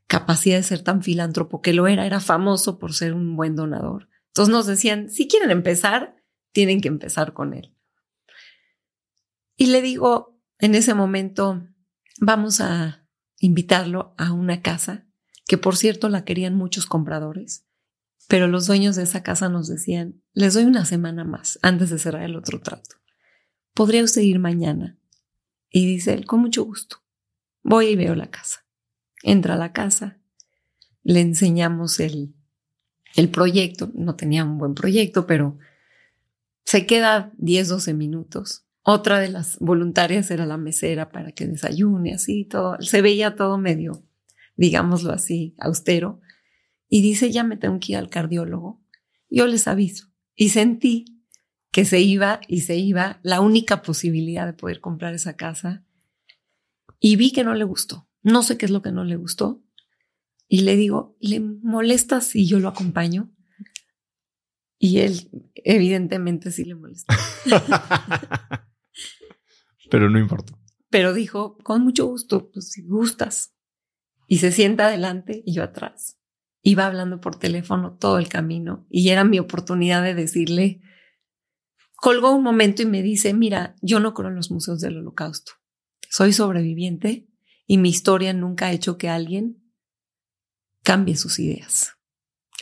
capacidad de ser tan filántropo que lo era, era famoso por ser un buen donador. Entonces nos decían, si quieren empezar, tienen que empezar con él. Y le digo, en ese momento, vamos a invitarlo a una casa, que por cierto la querían muchos compradores, pero los dueños de esa casa nos decían, les doy una semana más antes de cerrar el otro trato. ¿Podría usted ir mañana? Y dice él, con mucho gusto. Voy y veo la casa entra a la casa, le enseñamos el, el proyecto, no tenía un buen proyecto, pero se queda 10, 12 minutos. Otra de las voluntarias era la mesera para que desayune, así todo. Se veía todo medio, digámoslo así, austero. Y dice, ya me tengo que ir al cardiólogo. Yo les aviso. Y sentí que se iba y se iba la única posibilidad de poder comprar esa casa. Y vi que no le gustó. No sé qué es lo que no le gustó. Y le digo, ¿le molesta si yo lo acompaño? Y él, evidentemente, sí le molesta. Pero no importa. Pero dijo, con mucho gusto, pues si gustas. Y se sienta adelante y yo atrás. Iba hablando por teléfono todo el camino y era mi oportunidad de decirle, colgó un momento y me dice, mira, yo no creo en los museos del holocausto. Soy sobreviviente y mi historia nunca ha hecho que alguien cambie sus ideas.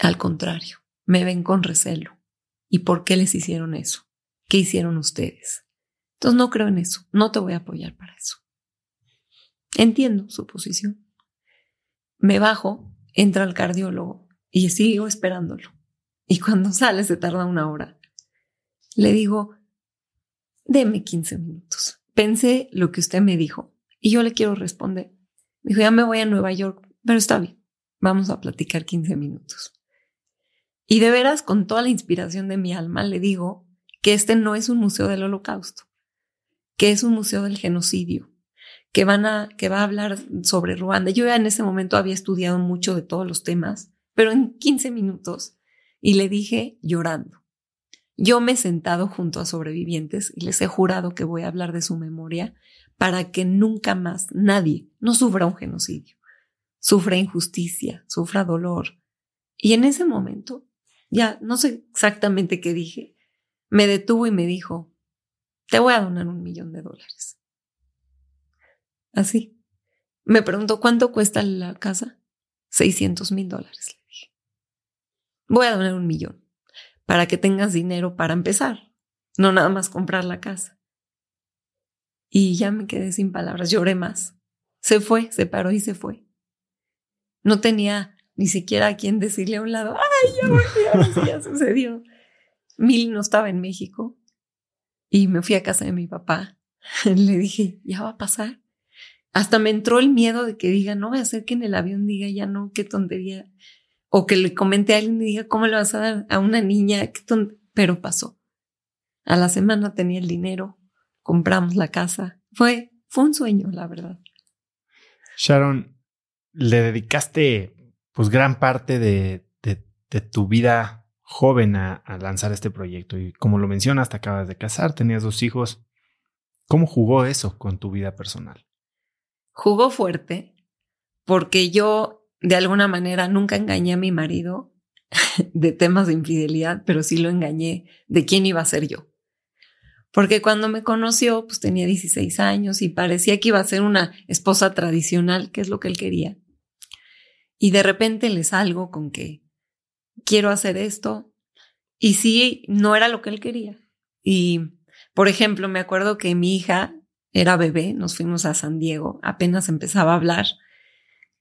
Al contrario, me ven con recelo. ¿Y por qué les hicieron eso? ¿Qué hicieron ustedes? Entonces no creo en eso, no te voy a apoyar para eso. Entiendo su posición. Me bajo, entra el cardiólogo y sigo esperándolo. Y cuando sale se tarda una hora. Le digo, deme 15 minutos. Pensé lo que usted me dijo y yo le quiero responder. dijo, ya me voy a Nueva York, pero está bien, vamos a platicar 15 minutos. Y de veras, con toda la inspiración de mi alma, le digo que este no es un museo del holocausto, que es un museo del genocidio, que, van a, que va a hablar sobre Ruanda. Yo ya en ese momento había estudiado mucho de todos los temas, pero en 15 minutos, y le dije llorando. Yo me he sentado junto a sobrevivientes y les he jurado que voy a hablar de su memoria para que nunca más nadie no sufra un genocidio, sufra injusticia, sufra dolor. Y en ese momento, ya no sé exactamente qué dije, me detuvo y me dijo, te voy a donar un millón de dólares. Así. Me preguntó, ¿cuánto cuesta la casa? 600 mil dólares, le dije. Voy a donar un millón para que tengas dinero para empezar, no nada más comprar la casa. Y ya me quedé sin palabras, lloré más. Se fue, se paró y se fue. No tenía ni siquiera a quien decirle a un lado, ay, ya volví, ya sucedió. Mil no estaba en México y me fui a casa de mi papá. Le dije, ya va a pasar. Hasta me entró el miedo de que diga, no voy a hacer que en el avión diga, ya no, qué tontería o que le comente a alguien y diga, ¿cómo le vas a dar a una niña? Pero pasó. A la semana tenía el dinero, compramos la casa. Fue, fue un sueño, la verdad. Sharon, le dedicaste pues gran parte de, de, tu vida joven a, a, lanzar este proyecto y como lo mencionas, te acabas de casar, tenías dos hijos. ¿Cómo jugó eso con tu vida personal? Jugó fuerte porque yo de alguna manera nunca engañé a mi marido de temas de infidelidad, pero sí lo engañé de quién iba a ser yo. Porque cuando me conoció, pues tenía 16 años y parecía que iba a ser una esposa tradicional, que es lo que él quería. Y de repente le salgo con que quiero hacer esto. Y sí, no era lo que él quería. Y, por ejemplo, me acuerdo que mi hija era bebé, nos fuimos a San Diego, apenas empezaba a hablar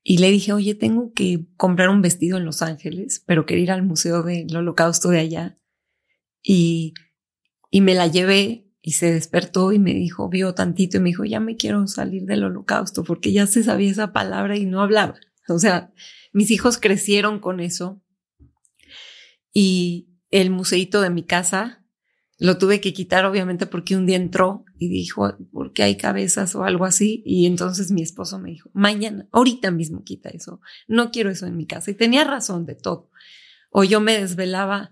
y le dije, oye, tengo que comprar un vestido en Los Ángeles, pero quería ir al Museo del Holocausto de allá. Y, y me la llevé y se despertó y me dijo, vio tantito y me dijo, ya me quiero salir del Holocausto porque ya se sabía esa palabra y no hablaba. O sea, mis hijos crecieron con eso. Y el museito de mi casa lo tuve que quitar, obviamente, porque un día entró y dijo, ¿por qué hay cabezas o algo así? Y entonces mi esposo me dijo, mañana, ahorita mismo quita eso. No quiero eso en mi casa. Y tenía razón de todo. O yo me desvelaba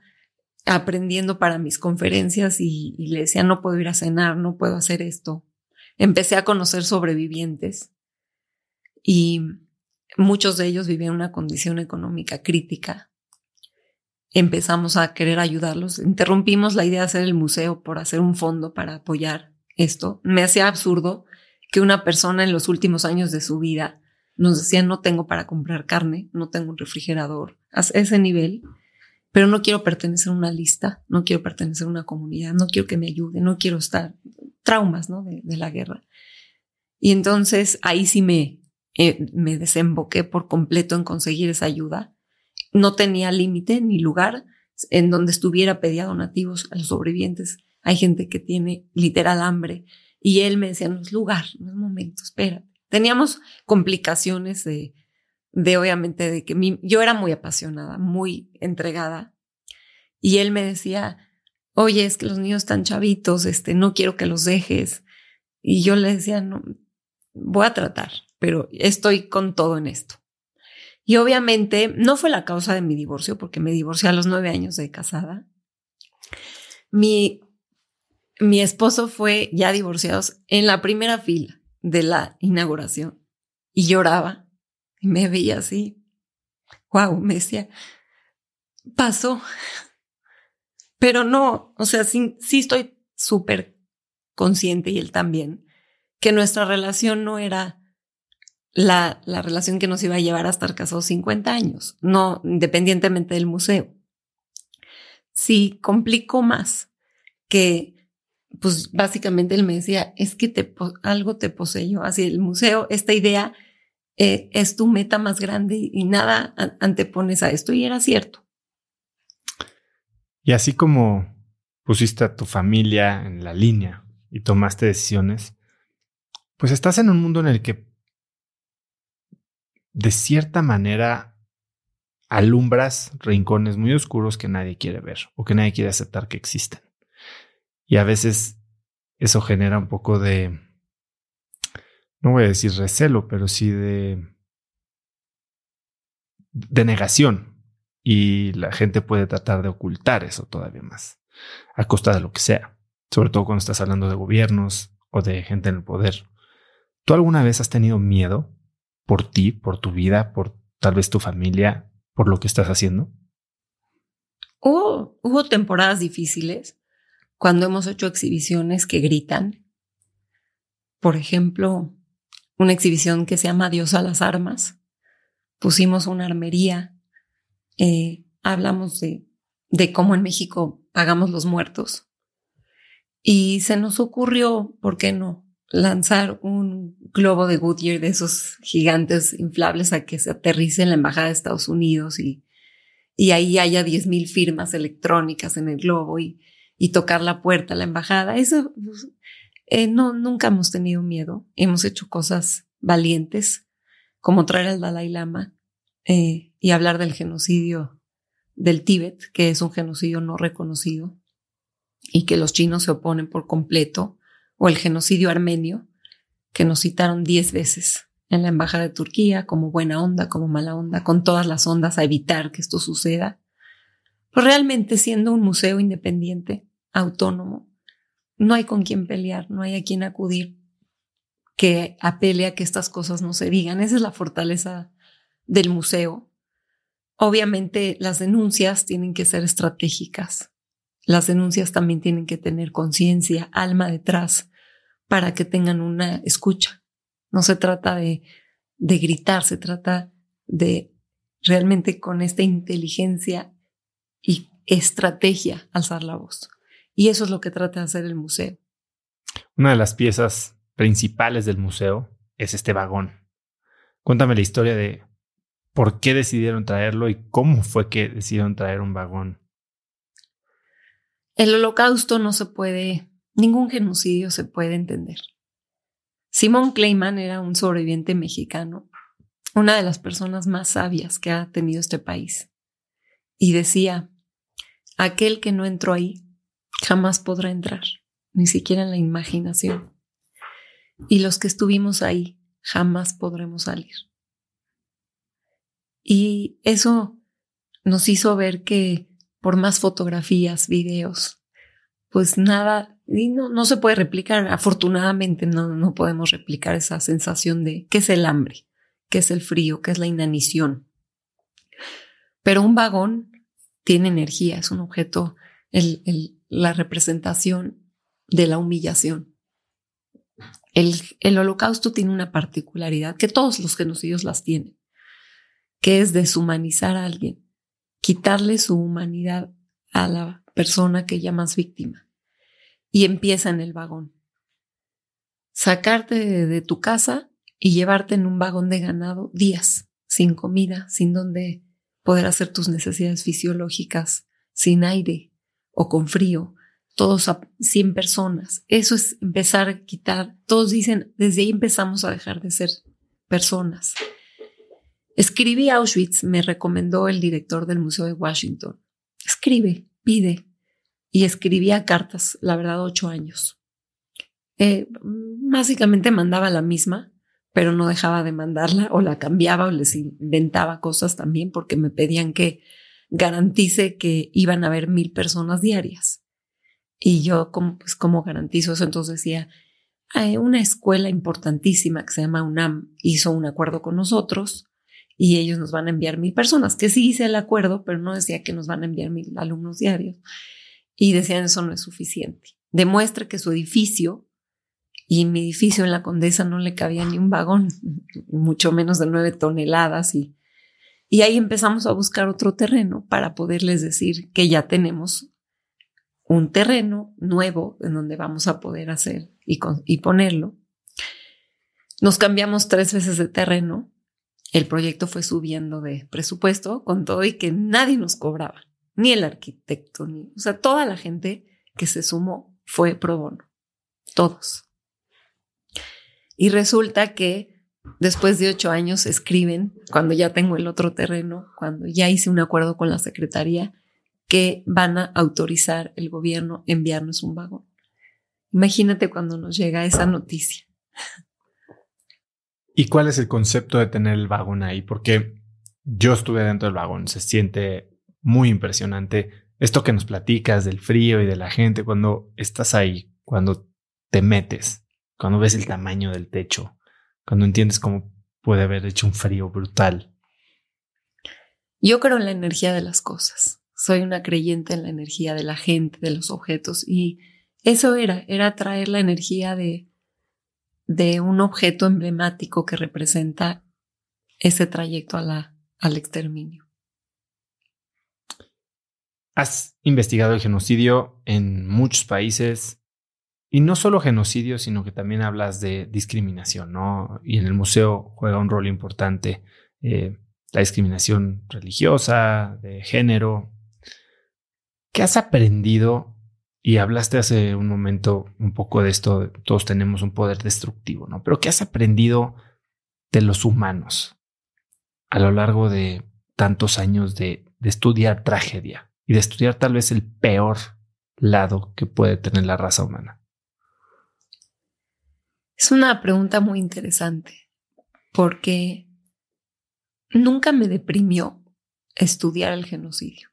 aprendiendo para mis conferencias y le decía, no puedo ir a cenar, no puedo hacer esto. Empecé a conocer sobrevivientes y muchos de ellos vivían una condición económica crítica empezamos a querer ayudarlos. Interrumpimos la idea de hacer el museo por hacer un fondo para apoyar esto. Me hacía absurdo que una persona en los últimos años de su vida nos decía no tengo para comprar carne, no tengo un refrigerador, a ese nivel, pero no quiero pertenecer a una lista, no quiero pertenecer a una comunidad, no quiero que me ayude, no quiero estar traumas ¿no? de, la guerra. Y entonces ahí sí me, eh, me desemboqué por completo en conseguir esa ayuda no tenía límite ni lugar en donde estuviera pedía donativos a los sobrevivientes. Hay gente que tiene literal hambre y él me decía, no es lugar, no es momento, espera. Teníamos complicaciones de, de obviamente, de que yo era muy apasionada, muy entregada y él me decía, oye, es que los niños están chavitos, este, no quiero que los dejes. Y yo le decía, no, voy a tratar, pero estoy con todo en esto. Y obviamente no fue la causa de mi divorcio, porque me divorcié a los nueve años de casada. Mi, mi esposo fue ya divorciados en la primera fila de la inauguración y lloraba Y me veía así. Wow, me decía, pasó. Pero no, o sea, sí, sí estoy súper consciente y él también, que nuestra relación no era la, la relación que nos iba a llevar a estar casados 50 años, no independientemente del museo. Sí, complicó más que, pues básicamente él me decía, es que te, algo te poseyó, así el museo, esta idea eh, es tu meta más grande y nada antepones a esto y era cierto. Y así como pusiste a tu familia en la línea y tomaste decisiones, pues estás en un mundo en el que de cierta manera alumbras rincones muy oscuros que nadie quiere ver o que nadie quiere aceptar que existen. Y a veces eso genera un poco de, no voy a decir recelo, pero sí de, de negación. Y la gente puede tratar de ocultar eso todavía más, a costa de lo que sea, sobre todo cuando estás hablando de gobiernos o de gente en el poder. ¿Tú alguna vez has tenido miedo por ti, por tu vida, por tal vez tu familia, por lo que estás haciendo? Hubo, hubo temporadas difíciles cuando hemos hecho exhibiciones que gritan. Por ejemplo, una exhibición que se llama Dios a las armas. Pusimos una armería, eh, hablamos de, de cómo en México pagamos los muertos. Y se nos ocurrió, ¿por qué no? Lanzar un globo de Goodyear de esos gigantes inflables a que se aterrice en la Embajada de Estados Unidos y, y ahí haya 10.000 firmas electrónicas en el globo y, y tocar la puerta a la embajada. Eso, pues, eh, no, nunca hemos tenido miedo. Hemos hecho cosas valientes, como traer al Dalai Lama eh, y hablar del genocidio del Tíbet, que es un genocidio no reconocido y que los chinos se oponen por completo o el genocidio armenio, que nos citaron diez veces en la Embajada de Turquía como buena onda, como mala onda, con todas las ondas a evitar que esto suceda. Pues realmente siendo un museo independiente, autónomo, no hay con quién pelear, no hay a quien acudir que apele a que estas cosas no se digan. Esa es la fortaleza del museo. Obviamente las denuncias tienen que ser estratégicas. Las denuncias también tienen que tener conciencia, alma detrás para que tengan una escucha. No se trata de, de gritar, se trata de realmente con esta inteligencia y estrategia alzar la voz. Y eso es lo que trata de hacer el museo. Una de las piezas principales del museo es este vagón. Cuéntame la historia de por qué decidieron traerlo y cómo fue que decidieron traer un vagón. El holocausto no se puede Ningún genocidio se puede entender. Simón Clayman era un sobreviviente mexicano, una de las personas más sabias que ha tenido este país. Y decía, aquel que no entró ahí jamás podrá entrar, ni siquiera en la imaginación. Y los que estuvimos ahí jamás podremos salir. Y eso nos hizo ver que por más fotografías, videos, pues nada y no, no se puede replicar. Afortunadamente no, no podemos replicar esa sensación de qué es el hambre, qué es el frío, qué es la inanición. Pero un vagón tiene energía, es un objeto, el, el, la representación de la humillación. El, el holocausto tiene una particularidad que todos los genocidios las tienen, que es deshumanizar a alguien, quitarle su humanidad a la persona que llamas víctima y empieza en el vagón. Sacarte de, tu casa y llevarte en un vagón de ganado días, sin comida, sin donde poder hacer tus necesidades fisiológicas, sin aire o con frío, todos a 100 personas. Eso es empezar a quitar, todos dicen, desde ahí empezamos a dejar de ser personas. Escribí Auschwitz, me recomendó el director del Museo de Washington. Escribe, pide, y escribía cartas, la verdad, ocho años. Eh, básicamente mandaba la misma, pero no dejaba de mandarla o la cambiaba o les inventaba cosas también porque me pedían que garantice que iban a haber mil personas diarias. Y yo, como, pues, ¿cómo garantizo eso? Entonces decía, una escuela importantísima que se llama UNAM hizo un acuerdo con nosotros y ellos nos van a enviar mil personas, que sí hice el acuerdo, pero no decía que nos van a enviar mil alumnos diarios. Y decían, eso no es suficiente. Demuestre que su edificio, y mi edificio en la Condesa no le cabía ni un vagón, mucho menos de nueve toneladas. Y, y ahí empezamos a buscar otro terreno para poderles decir que ya tenemos un terreno nuevo en donde vamos a poder hacer y, y ponerlo. Nos cambiamos tres veces de terreno. El proyecto fue subiendo de presupuesto con todo y que nadie nos cobraba, ni el arquitecto, ni, o sea, toda la gente que se sumó fue pro bono, todos. Y resulta que después de ocho años escriben, cuando ya tengo el otro terreno, cuando ya hice un acuerdo con la Secretaría, que van a autorizar el gobierno enviarnos un vagón. Imagínate cuando nos llega esa noticia. ¿Y cuál es el concepto de tener el vagón ahí? Porque yo estuve dentro del vagón, se siente muy impresionante esto que nos platicas del frío y de la gente cuando estás ahí, cuando te metes, cuando ves el tamaño del techo, cuando entiendes cómo puede haber hecho un frío brutal. Yo creo en la energía de las cosas soy una creyente en la energía de la gente, de los objetos. Y eso era, era traer la energía de, de un objeto emblemático que representa ese trayecto al exterminio. Has investigado el genocidio en muchos países y no solo genocidio, sino que también hablas de discriminación, ¿no? Y en el museo juega un rol importante eh, la discriminación religiosa, de género, ¿Qué has aprendido? Y hablaste hace un momento un poco de esto, todos tenemos un poder destructivo, ¿no? Pero ¿qué has aprendido de los humanos a lo largo de tantos años de, de estudiar tragedia y de estudiar tal vez el peor lado que puede tener la raza humana? Es una pregunta muy interesante porque nunca me deprimió estudiar el genocidio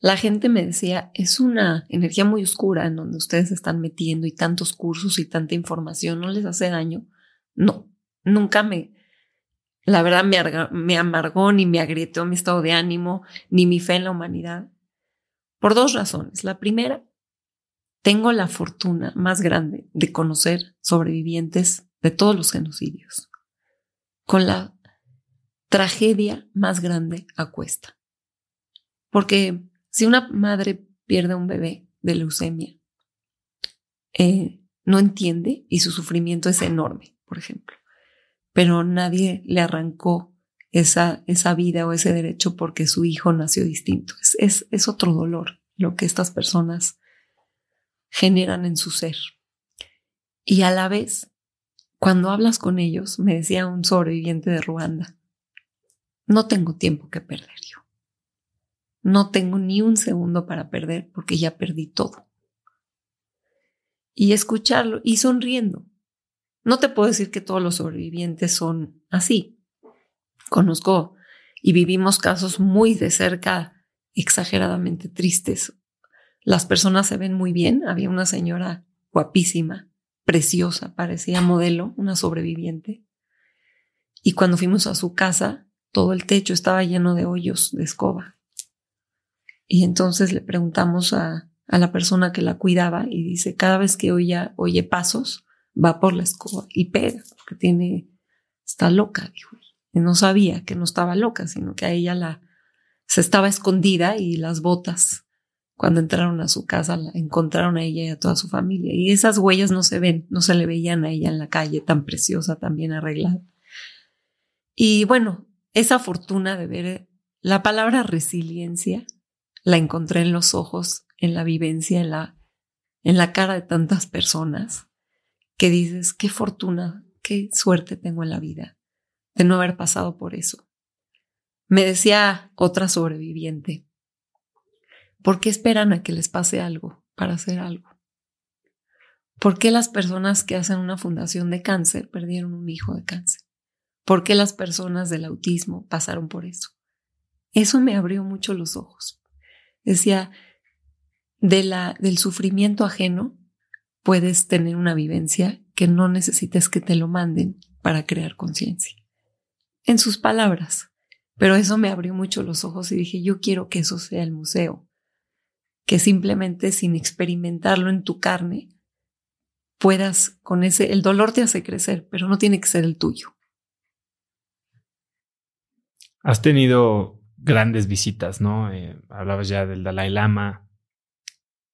la gente me decía, es una energía muy oscura en donde ustedes están metiendo y tantos cursos y tanta información, ¿no les hace daño? No, nunca me, la verdad me, me amargó ni me agrietó mi estado de ánimo, ni mi fe en la humanidad. Por dos razones. La primera, tengo la fortuna más grande de conocer sobrevivientes de todos los genocidios, con la tragedia más grande a cuesta. Porque si una madre pierde a un bebé de leucemia, eh, no entiende y su sufrimiento es enorme, por ejemplo, pero nadie le arrancó esa, esa vida o ese derecho porque su hijo nació distinto. Es, es, es otro dolor lo que estas personas generan en su ser. Y a la vez, cuando hablas con ellos, me decía un sobreviviente de Ruanda, no tengo tiempo que perder yo. No tengo ni un segundo para perder porque ya perdí todo. Y escucharlo y sonriendo. No te puedo decir que todos los sobrevivientes son así. Conozco y vivimos casos muy de cerca, exageradamente tristes. Las personas se ven muy bien. Había una señora guapísima, preciosa, parecía modelo, una sobreviviente. Y cuando fuimos a su casa, todo el techo estaba lleno de hoyos de escoba. Y entonces le preguntamos a, a la persona que la cuidaba y dice, cada vez que oye, oye pasos, va por la escoba y pega, porque tiene, está loca, dijo. Y no sabía que no estaba loca, sino que a ella la, se estaba escondida y las botas, cuando entraron a su casa, la encontraron a ella y a toda su familia. Y esas huellas no se ven, no se le veían a ella en la calle, tan preciosa, tan bien arreglada. Y bueno, esa fortuna de ver la palabra resiliencia la encontré en los ojos, en la vivencia, en la, en la cara de tantas personas, que dices, qué fortuna, qué suerte tengo en la vida de no haber pasado por eso. Me decía otra sobreviviente, ¿por qué esperan a que les pase algo para hacer algo? ¿Por qué las personas que hacen una fundación de cáncer perdieron un hijo de cáncer? ¿Por qué las personas del autismo pasaron por eso? Eso me abrió mucho los ojos. Decía, de la, del sufrimiento ajeno puedes tener una vivencia que no necesites que te lo manden para crear conciencia. En sus palabras, Pero eso me abrió mucho los ojos y dije, yo quiero que eso sea el museo, que simplemente sin experimentarlo en tu carne puedas con ese, el dolor te hace crecer, pero no tiene que ser el tuyo. Has tenido grandes visitas, ¿no? Eh, hablabas ya del Dalai Lama.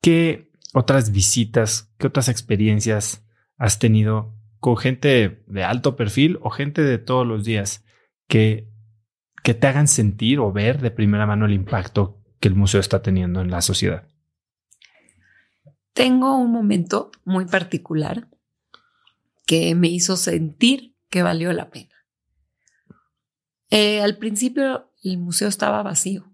¿Qué otras visitas, qué otras experiencias has tenido con gente de alto perfil o gente de todos los días que, que te hagan sentir o ver de primera mano el impacto que el museo está teniendo en la sociedad? Tengo un momento muy particular que me hizo sentir que valió la pena. Eh, al principio el museo estaba vacío.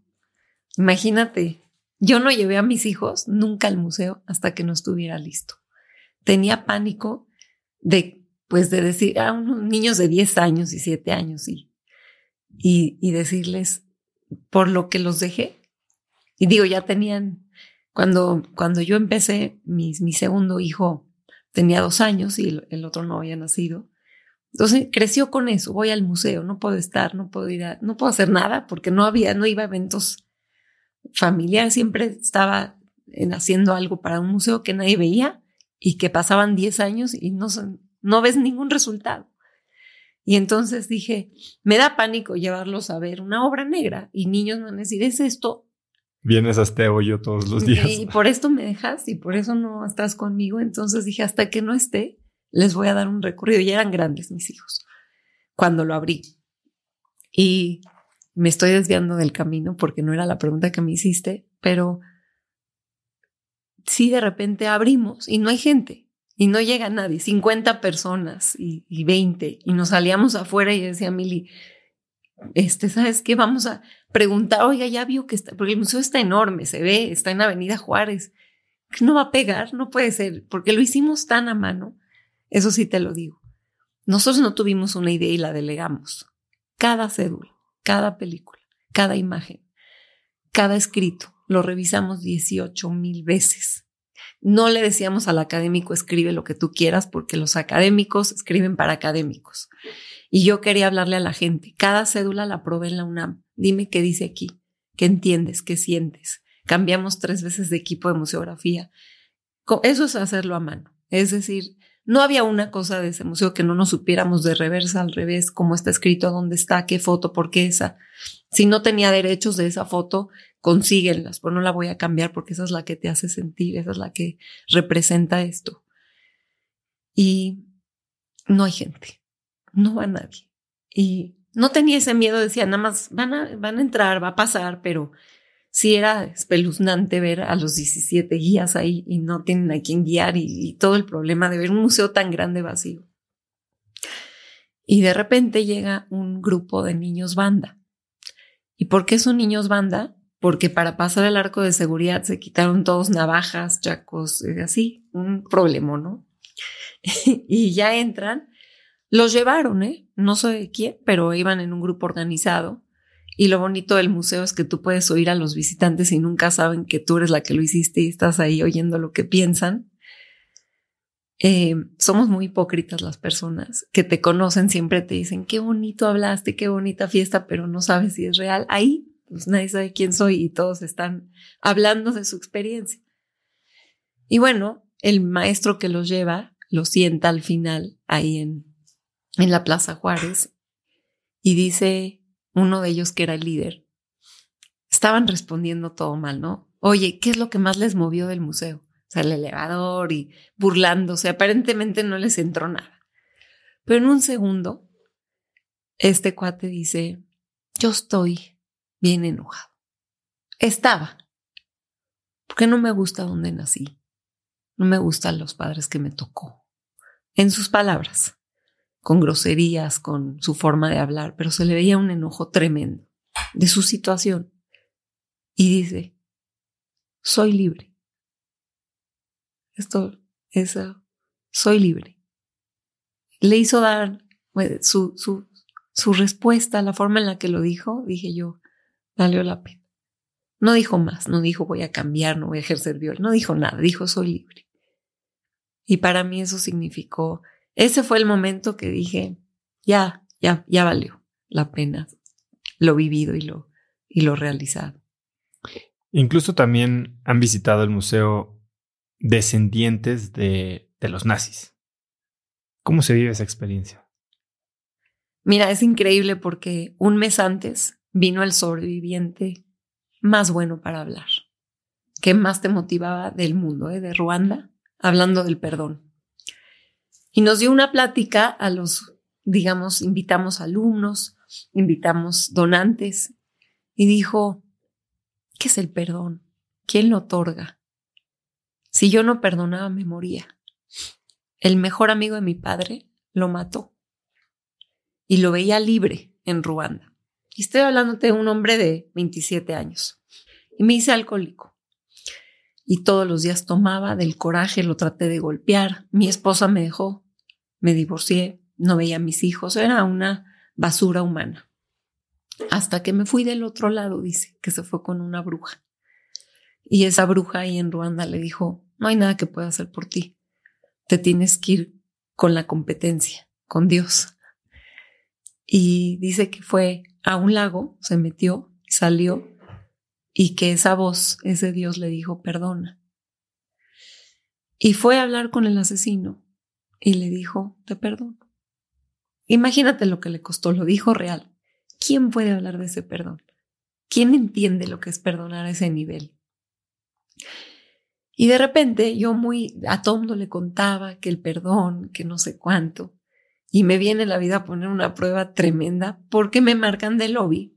Imagínate, yo no llevé a mis hijos nunca al museo hasta que no estuviera listo. Tenía pánico de, pues, de decir a unos niños de 10 años y 7 años y, y, decirles por lo que los dejé. Y digo, ya tenían, cuando, cuando yo empecé, mi, mi segundo hijo tenía dos años y el otro no había nacido. Entonces creció con eso, voy al museo, no puedo estar, no puedo ir a, no puedo hacer nada porque no había, no iba a eventos familiares, siempre estaba en haciendo algo para un museo que nadie veía y que pasaban 10 años y no, no ves ningún resultado. Y entonces dije, me da pánico llevarlos a ver una obra negra y niños van a decir, ¿es esto? Vienes a este hoyo todos los días. Y por esto me dejas y por eso no estás conmigo. Entonces dije, hasta que no esté, les voy a dar un recorrido. Ya eran grandes mis hijos cuando lo abrí. Y me estoy desviando del camino porque no era la pregunta que me hiciste, pero sí de repente abrimos y no hay gente y no llega nadie, 50 personas y, y 20 y nos salíamos afuera y decía Mili, este, ¿sabes qué? Vamos a preguntar, oiga, ya vio que está, porque el museo está enorme, se ve, está en Avenida Juárez, no va a pegar, no puede ser, porque lo hicimos tan a mano eso sí te lo digo. Nosotros no tuvimos una idea y la delegamos. Cada cédula, cada película, cada imagen, cada escrito, lo revisamos 18 mil veces. No le decíamos al académico escribe lo que tú quieras porque los académicos escriben para académicos. Y yo quería hablarle a la gente. Cada cédula la probé en la UNAM. Dime qué dice aquí, qué entiendes, qué sientes. Cambiamos tres veces de equipo de museografía. Eso es hacerlo a mano. Es decir, no había una cosa de ese museo que no nos supiéramos de reversa al revés, cómo está escrito, dónde está, qué foto, por qué esa. Si no tenía derechos de esa foto, consíguenlas, pues no la voy a cambiar porque esa es la que te hace sentir, esa es la que representa esto. Y no hay gente, no va nadie. Y no tenía ese miedo, decía, nada más van a, van a entrar, va a pasar, pero sí era espeluznante ver a los 17 guías ahí y no tienen a quién guiar y, todo el problema de ver un museo tan grande vacío. Y de repente llega un grupo de niños banda. ¿Y por qué son niños banda? Porque para pasar el arco de seguridad se quitaron todos navajas, chacos, eh, así, un problema, ¿no? y ya entran, los llevaron, ¿eh? No sé de quién, pero iban en un grupo organizado y lo bonito del museo es que tú puedes oír a los visitantes y nunca saben que tú eres la que lo hiciste y estás ahí oyendo lo que piensan. Eh, somos muy hipócritas las personas que te conocen, siempre te dicen, qué bonito hablaste, qué bonita fiesta, pero no sabes si es real. Ahí, pues nadie sabe quién soy y todos están hablando de su experiencia. Y bueno, el maestro que los lleva lo sienta al final ahí en, en la Plaza Juárez y dice, uno de ellos que era el líder, estaban respondiendo todo mal, ¿no? Oye, ¿qué es lo que más les movió del museo? O sea, el elevador y burlándose, aparentemente no les entró nada. Pero en un segundo, este cuate dice, yo estoy bien enojado. Estaba, porque no me gusta donde nací, no me gustan los padres que me tocó. En sus palabras, con groserías, con su forma de hablar, pero se le veía un enojo tremendo de su situación. Y dice, soy libre. Esto es, soy libre. Le hizo dar pues, su, su, su respuesta, la forma en la que lo dijo, dije yo, valió la pena. No dijo más, no dijo voy a cambiar, no voy a ejercer violencia, no dijo nada, dijo soy libre. Y para mí eso significó ese fue el momento que dije, ya, ya, ya valió la pena lo vivido y lo, y lo realizado. Incluso también han visitado el museo descendientes de, de los nazis. ¿Cómo se vive esa experiencia? Mira, es increíble porque un mes antes vino el sobreviviente más bueno para hablar. ¿Qué más te motivaba del mundo, eh, de Ruanda? Hablando del perdón. Y nos dio una plática a los, digamos, invitamos alumnos, invitamos donantes, y dijo, ¿qué es el perdón? ¿Quién lo otorga? Si yo no perdonaba, me moría. El mejor amigo de mi padre lo mató y lo veía libre en Ruanda. Y estoy hablándote de un hombre de 27 años. Y me hice alcohólico. Y todos los días tomaba del coraje, lo traté de golpear. Mi esposa me dejó, me divorcié, no veía a mis hijos, era una basura humana. Hasta que me fui del otro lado, dice, que se fue con una bruja. Y esa bruja ahí en Ruanda le dijo, no hay nada que pueda hacer por ti. Te tienes que ir con la competencia, con Dios. Y dice que fue a un lago, se metió, salió y que esa voz, ese Dios le dijo, perdona. Y fue a hablar con el asesino y le dijo, te perdono. Imagínate lo que le costó, lo dijo real. ¿Quién puede hablar de ese perdón? ¿Quién entiende lo que es perdonar a ese nivel? Y de repente yo muy a todo le contaba que el perdón, que no sé cuánto, y me viene la vida a poner una prueba tremenda porque me marcan de lobby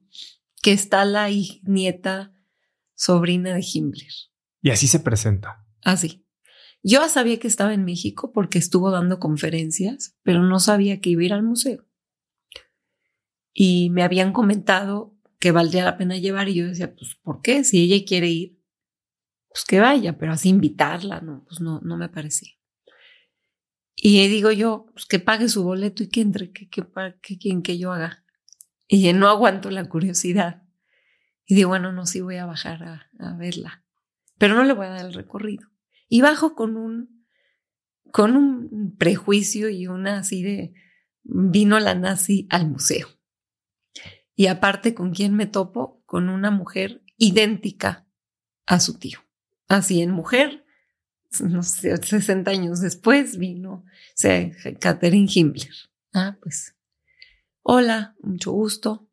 que está la nieta sobrina de Himmler. Y así se presenta. Así. Yo sabía que estaba en México porque estuvo dando conferencias, pero no sabía que iba a ir al museo. Y me habían comentado que valdría la pena llevar y yo decía, pues, ¿por qué? Si ella quiere ir, pues que vaya, pero así invitarla, no, pues no, no me parecía. Y digo yo, pues que pague su boleto y que entre, que, que, que, que, que yo haga. Y no aguanto la curiosidad. Y digo, bueno, no, sí voy a bajar a, verla, pero no le voy a dar el recorrido. Y bajo con un, con un prejuicio y una así de, vino la nazi al museo. Y aparte, ¿con quién me topo? Con una mujer idéntica a su tío. Así en mujer, no sé, 60 años después vino, o Catherine Himmler. Ah, pues, hola, mucho gusto.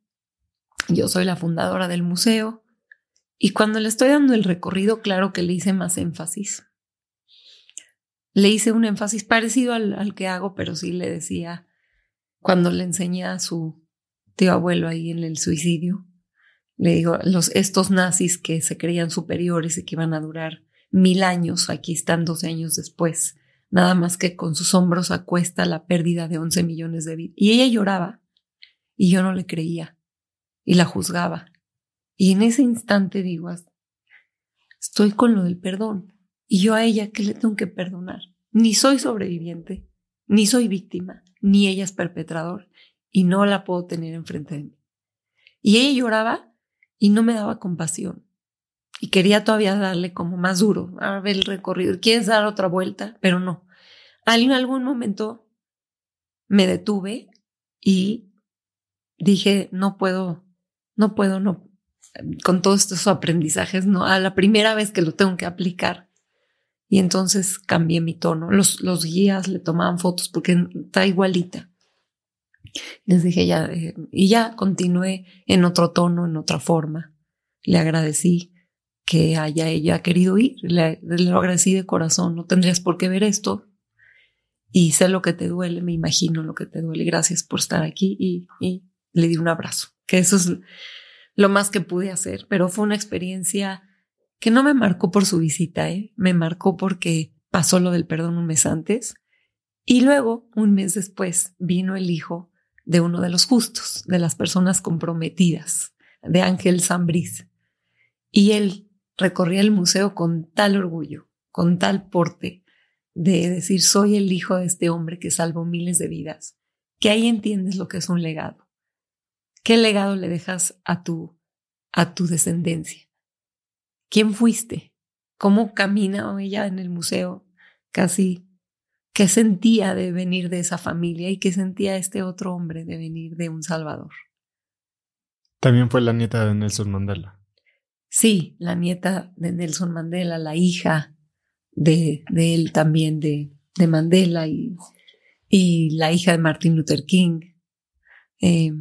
Yo soy la fundadora del museo. Y cuando le estoy dando el recorrido, claro que le hice más énfasis. Le hice un énfasis parecido al, al que hago, pero sí le decía, cuando le enseñé a su tío abuelo ahí en el suicidio, le digo, los, estos nazis que se creían superiores y que iban a durar mil años, aquí están 12 años después, nada más que con sus hombros a cuesta la pérdida de 11 millones de vidas. Y ella lloraba y yo no le creía y la juzgaba. Y en ese instante digo, estoy con lo del perdón. Y yo a ella, ¿qué le tengo que perdonar? Ni soy sobreviviente, ni soy víctima, ni ella es perpetrador y no la puedo tener enfrente de mí. Y ella lloraba y no me daba compasión. Y quería todavía darle como más duro, a ver el recorrido. ¿Quieres dar otra vuelta? Pero no. En algún momento me detuve y dije, no puedo, no puedo, no, con todos estos aprendizajes, no, a la primera vez que lo tengo que aplicar. Y entonces cambié mi tono. Los, los guías le tomaban fotos porque está igualita. Les dije ya, eh, y ya continué en otro tono, en otra forma. Le agradecí que haya ella querido ir, le, lo agradecí de corazón, no tendrías por qué ver esto. Y sé lo que te duele, me imagino lo que te duele. Gracias por estar aquí y, y le di un abrazo, que eso es lo más que pude hacer, pero fue una experiencia que no me marcó por su visita, ¿eh? me marcó porque pasó lo del perdón un mes antes y luego, un mes después, vino el hijo de uno de los justos, de las personas comprometidas, de Ángel Zambriz. Y él recorría el museo con tal orgullo, con tal porte de decir, soy el hijo de este hombre que salvó miles de vidas, que ahí entiendes lo que es un legado. ¿Qué legado le dejas a tu, a tu descendencia? ¿Quién fuiste? ¿Cómo camina ella en el museo? Casi qué sentía de venir de esa familia y qué sentía este otro hombre de venir de un Salvador. También fue la nieta de Nelson Mandela. Sí, la nieta de Nelson Mandela, la hija de, de él también, de, de Mandela y, y, la hija de Martin Luther King. Eh,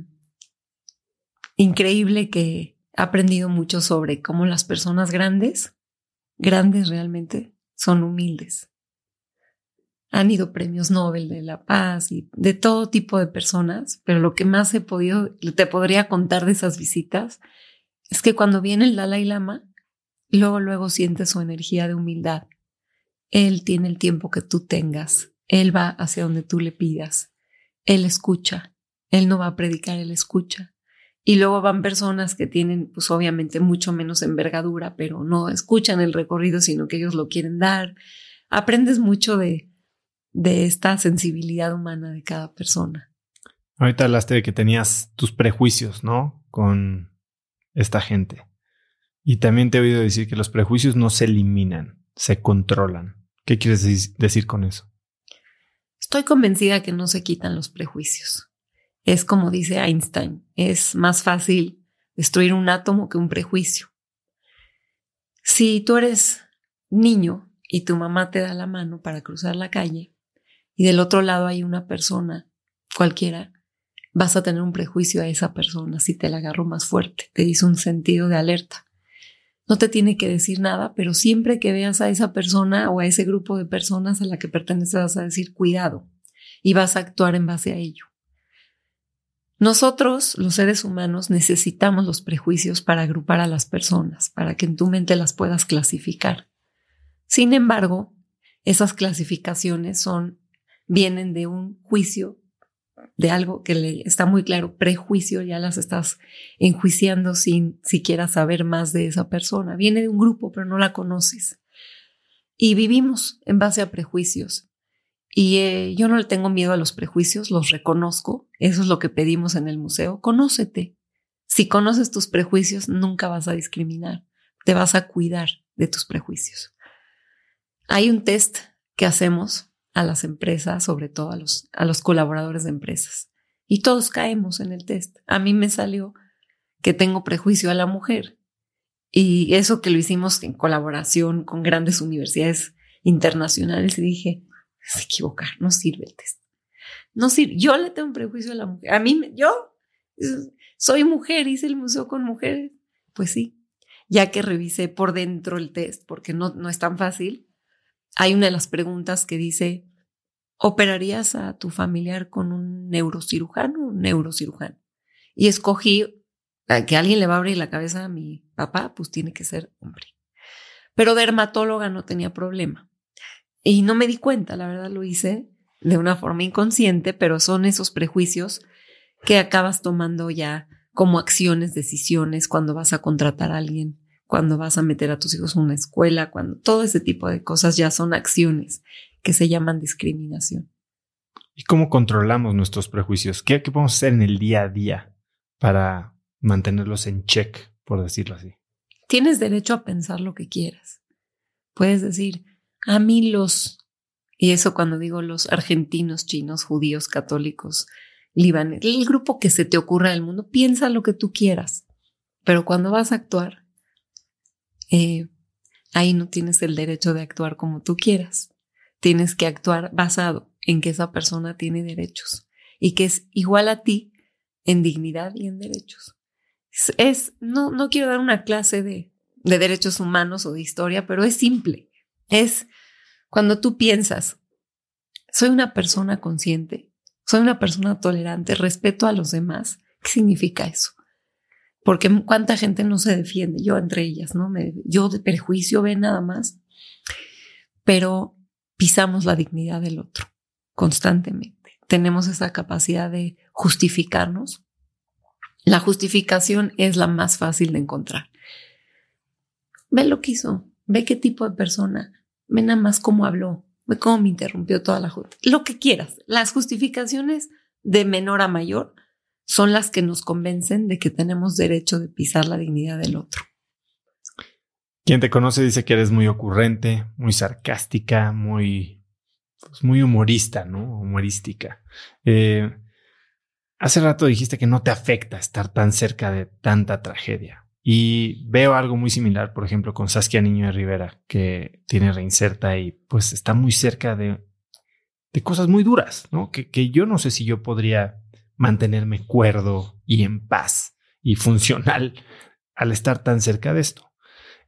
increíble que he aprendido mucho sobre cómo las personas grandes, grandes realmente, son humildes. Han ido premios Nobel de la Paz y de todo tipo de personas, pero lo que más he podido, te podría contar de esas visitas, es que cuando viene el Dalai Lama, luego, luego sientes su energía de humildad. Él tiene el tiempo que tú tengas. Él va hacia donde tú le pidas. Él escucha. Él no va a predicar, él escucha. Y luego van personas que tienen, pues obviamente, mucho menos envergadura, pero no escuchan el recorrido, sino que ellos lo quieren dar. Aprendes mucho de, de esta sensibilidad humana de cada persona. Ahorita hablaste de que tenías tus prejuicios, ¿no? Con esta gente. Y también te he oído decir que los prejuicios no se eliminan, se controlan. ¿Qué quieres decir con eso? Estoy convencida que no se quitan los prejuicios. Es como dice Einstein, es más fácil destruir un átomo que un prejuicio. Si tú eres niño y tu mamá te da la mano para cruzar la calle y del otro lado hay una persona cualquiera vas a tener un prejuicio a esa persona si te la agarro más fuerte, te dice un sentido de alerta. No te tiene que decir nada, pero siempre que veas a esa persona o a ese grupo de personas a la que perteneces vas a decir cuidado y vas a actuar en base a ello. Nosotros, los seres humanos, necesitamos los prejuicios para agrupar a las personas, para que en tu mente las puedas clasificar. Sin embargo, esas clasificaciones son, vienen de un juicio de algo que le está muy claro, prejuicio, ya las estás enjuiciando sin siquiera saber más de esa persona. Viene de un grupo, pero no la conoces. Y vivimos en base a prejuicios. Y eh, yo no le tengo miedo a los prejuicios, los reconozco. Eso es lo que pedimos en el museo. Conócete. Si conoces tus prejuicios, nunca vas a discriminar. Te vas a cuidar de tus prejuicios. Hay un test que hacemos a las empresas, sobre todo a los, a los colaboradores de empresas. Y todos caemos en el test. A mí me salió que tengo prejuicio a la mujer. Y eso que lo hicimos en colaboración con grandes universidades internacionales y dije, se equivocar, no sirve el test. No sirve. Yo le tengo un prejuicio a la mujer. A mí, yo soy mujer, hice el museo con mujeres. Pues sí, ya que revisé por dentro el test, porque no, no es tan fácil, hay una de las preguntas que dice, ¿operarías a tu familiar con un neurocirujano un neurocirujano? Y escogí que alguien le va a abrir la cabeza a mi papá, pues tiene que ser hombre. Pero dermatóloga no tenía problema. Y no me di cuenta, la verdad lo hice de una forma inconsciente, pero son esos prejuicios que acabas tomando ya como acciones, decisiones cuando vas a contratar a alguien cuando vas a meter a tus hijos en una escuela, cuando todo ese tipo de cosas ya son acciones que se llaman discriminación. ¿Y cómo controlamos nuestros prejuicios? ¿Qué, qué podemos hacer en el día a día para mantenerlos en check, por decirlo así? Tienes derecho a pensar lo que quieras. Puedes decir, a mí los, y eso cuando digo los argentinos, chinos, judíos, católicos, libaneses, el grupo que se te ocurra del mundo, piensa lo que tú quieras. Pero cuando vas a actuar, eh, ahí no tienes el derecho de actuar como tú quieras. Tienes que actuar basado en que esa persona tiene derechos y que es igual a ti en dignidad y en derechos. Es, no, no quiero dar una clase de, de derechos humanos o de historia, pero es simple. Es cuando tú piensas, soy una persona consciente, soy una persona tolerante, respeto a los demás. ¿Qué significa eso? porque cuánta gente no se defiende, yo entre ellas, ¿no? Me, yo de perjuicio ve nada más, pero pisamos la dignidad del otro constantemente. Tenemos esa capacidad de justificarnos. La justificación es la más fácil de encontrar. Ve lo que hizo, ve qué tipo de persona, ve nada más cómo habló, ve cómo me interrumpió toda la junta. Lo que quieras. Las justificaciones de menor a mayor son las que nos convencen de que tenemos derecho de pisar la dignidad del otro. Quien te conoce dice que eres muy ocurrente, muy sarcástica, muy, pues muy humorista, ¿no? Humorística. Eh, hace rato dijiste que no te afecta estar tan cerca de tanta tragedia. Y veo algo muy similar, por ejemplo, con Saskia Niño de Rivera, que tiene reinserta y pues está muy cerca de, de cosas muy duras, ¿no? Que, que yo no sé si yo podría mantenerme cuerdo y en paz y funcional al estar tan cerca de esto.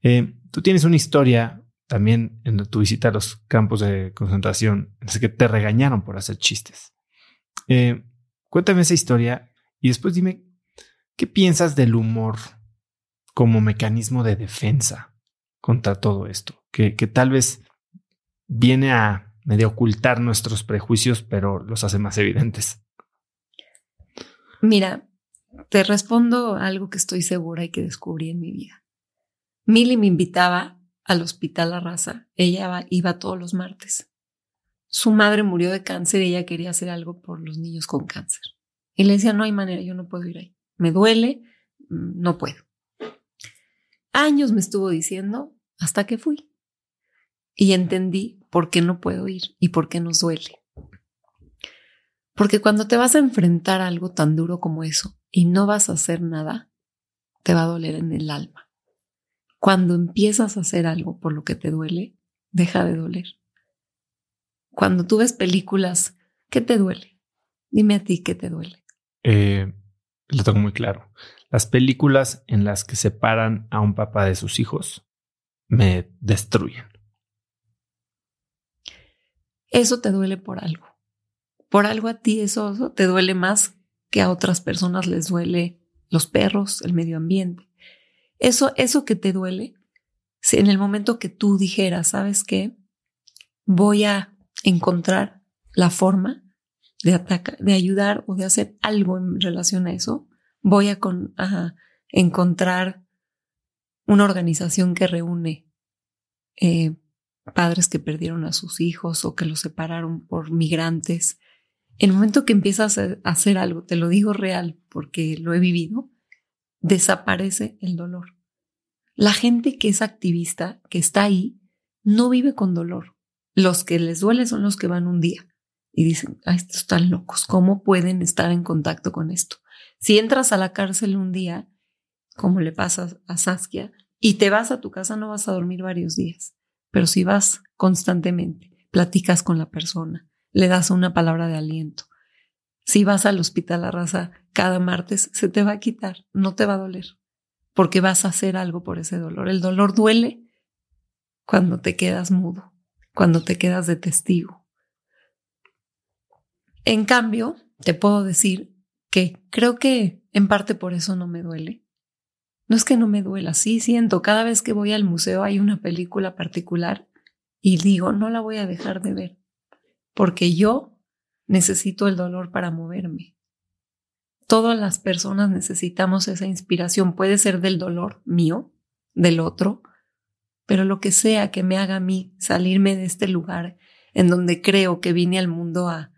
Eh, tú tienes una historia también en tu visita a los campos de concentración en que te regañaron por hacer chistes. Eh, cuéntame esa historia y después dime qué piensas del humor como mecanismo de defensa contra todo esto, que, que tal vez viene a medio ocultar nuestros prejuicios, pero los hace más evidentes. Mira, te respondo algo que estoy segura y que descubrí en mi vida. Milly me invitaba al hospital La Raza. Ella iba todos los martes. Su madre murió de cáncer y ella quería hacer algo por los niños con cáncer. Y le decía, no hay manera, yo no puedo ir ahí. Me duele, mm, no puedo. Años me estuvo diciendo hasta que fui. Y entendí por qué no puedo ir y por qué nos duele. Porque cuando te vas a enfrentar a algo tan duro como eso y no vas a hacer nada, te va a doler en el alma. Cuando empiezas a hacer algo por lo que te duele, deja de doler. Cuando tú ves películas, ¿qué te duele? Dime a ti qué te duele. Eh, lo tengo muy claro. Las películas en las que separan a un papá de sus hijos me destruyen. Eso te duele por algo. Por algo a ti eso te duele más que a otras personas les duele los perros, el medio ambiente. Eso, eso que te duele, en el momento que tú dijeras, ¿sabes qué? Voy a encontrar la forma de atacar, de ayudar o de hacer algo en relación a eso, voy a, encontrar una organización que reúne eh, padres que perdieron a sus hijos o que los separaron por migrantes. El momento que empiezas a hacer algo, te lo digo real porque lo he vivido, desaparece el dolor. La gente que es activista, que está ahí, no vive con dolor. Los que les duele son los que van un día y dicen, ah, estos están locos, ¿cómo pueden estar en contacto con esto? Si entras a la cárcel un día, como le pasa a Saskia, y te vas a tu casa, no vas a dormir varios días. Pero si vas constantemente, platicas con la persona, le das una palabra de aliento, si vas al hospital a raza cada martes, se te va a quitar, no te va a doler, porque vas a hacer algo por ese dolor. El dolor duele cuando te quedas mudo, cuando te quedas de testigo. En cambio, te puedo decir que creo que en parte por eso no me duele. No es que no me duela, sí siento, cada vez que voy al museo hay una película particular y digo, no la voy a dejar de ver, porque yo necesito el dolor para moverme. Todas las personas necesitamos esa inspiración. Puede ser del dolor mío, del otro, pero lo que sea que me haga a mí salirme de este lugar en donde creo que vine al mundo a,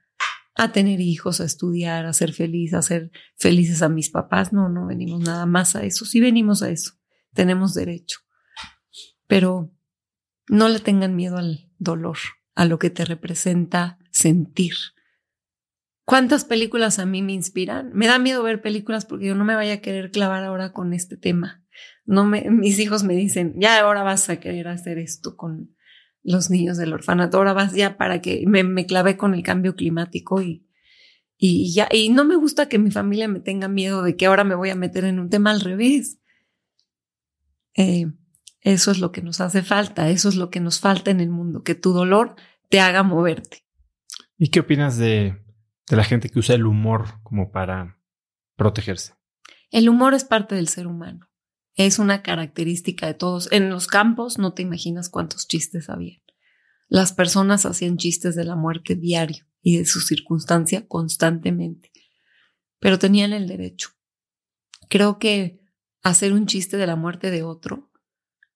a tener hijos, a estudiar, a ser feliz, a ser felices a mis papás. No, no venimos nada más a eso. Sí venimos a eso. Tenemos derecho. Pero no le tengan miedo al dolor, a lo que te representa sentir. ¿Cuántas películas a mí me inspiran? Me da miedo ver películas porque yo no me vaya a querer clavar ahora con este tema. No me, mis hijos me dicen, ya ahora vas a querer hacer esto con los niños del orfanato, ahora vas ya para que me, me clavé con el cambio climático y, y ya, y no me gusta que mi familia me tenga miedo de que ahora me voy a meter en un tema al revés. Eh, eso es lo que nos hace falta, eso es lo que nos falta en el mundo, que tu dolor te haga moverte. ¿Y qué opinas de de la gente que usa el humor como para protegerse. El humor es parte del ser humano. Es una característica de todos. En los campos no te imaginas cuántos chistes había. Las personas hacían chistes de la muerte diario y de su circunstancia constantemente, pero tenían el derecho. Creo que hacer un chiste de la muerte de otro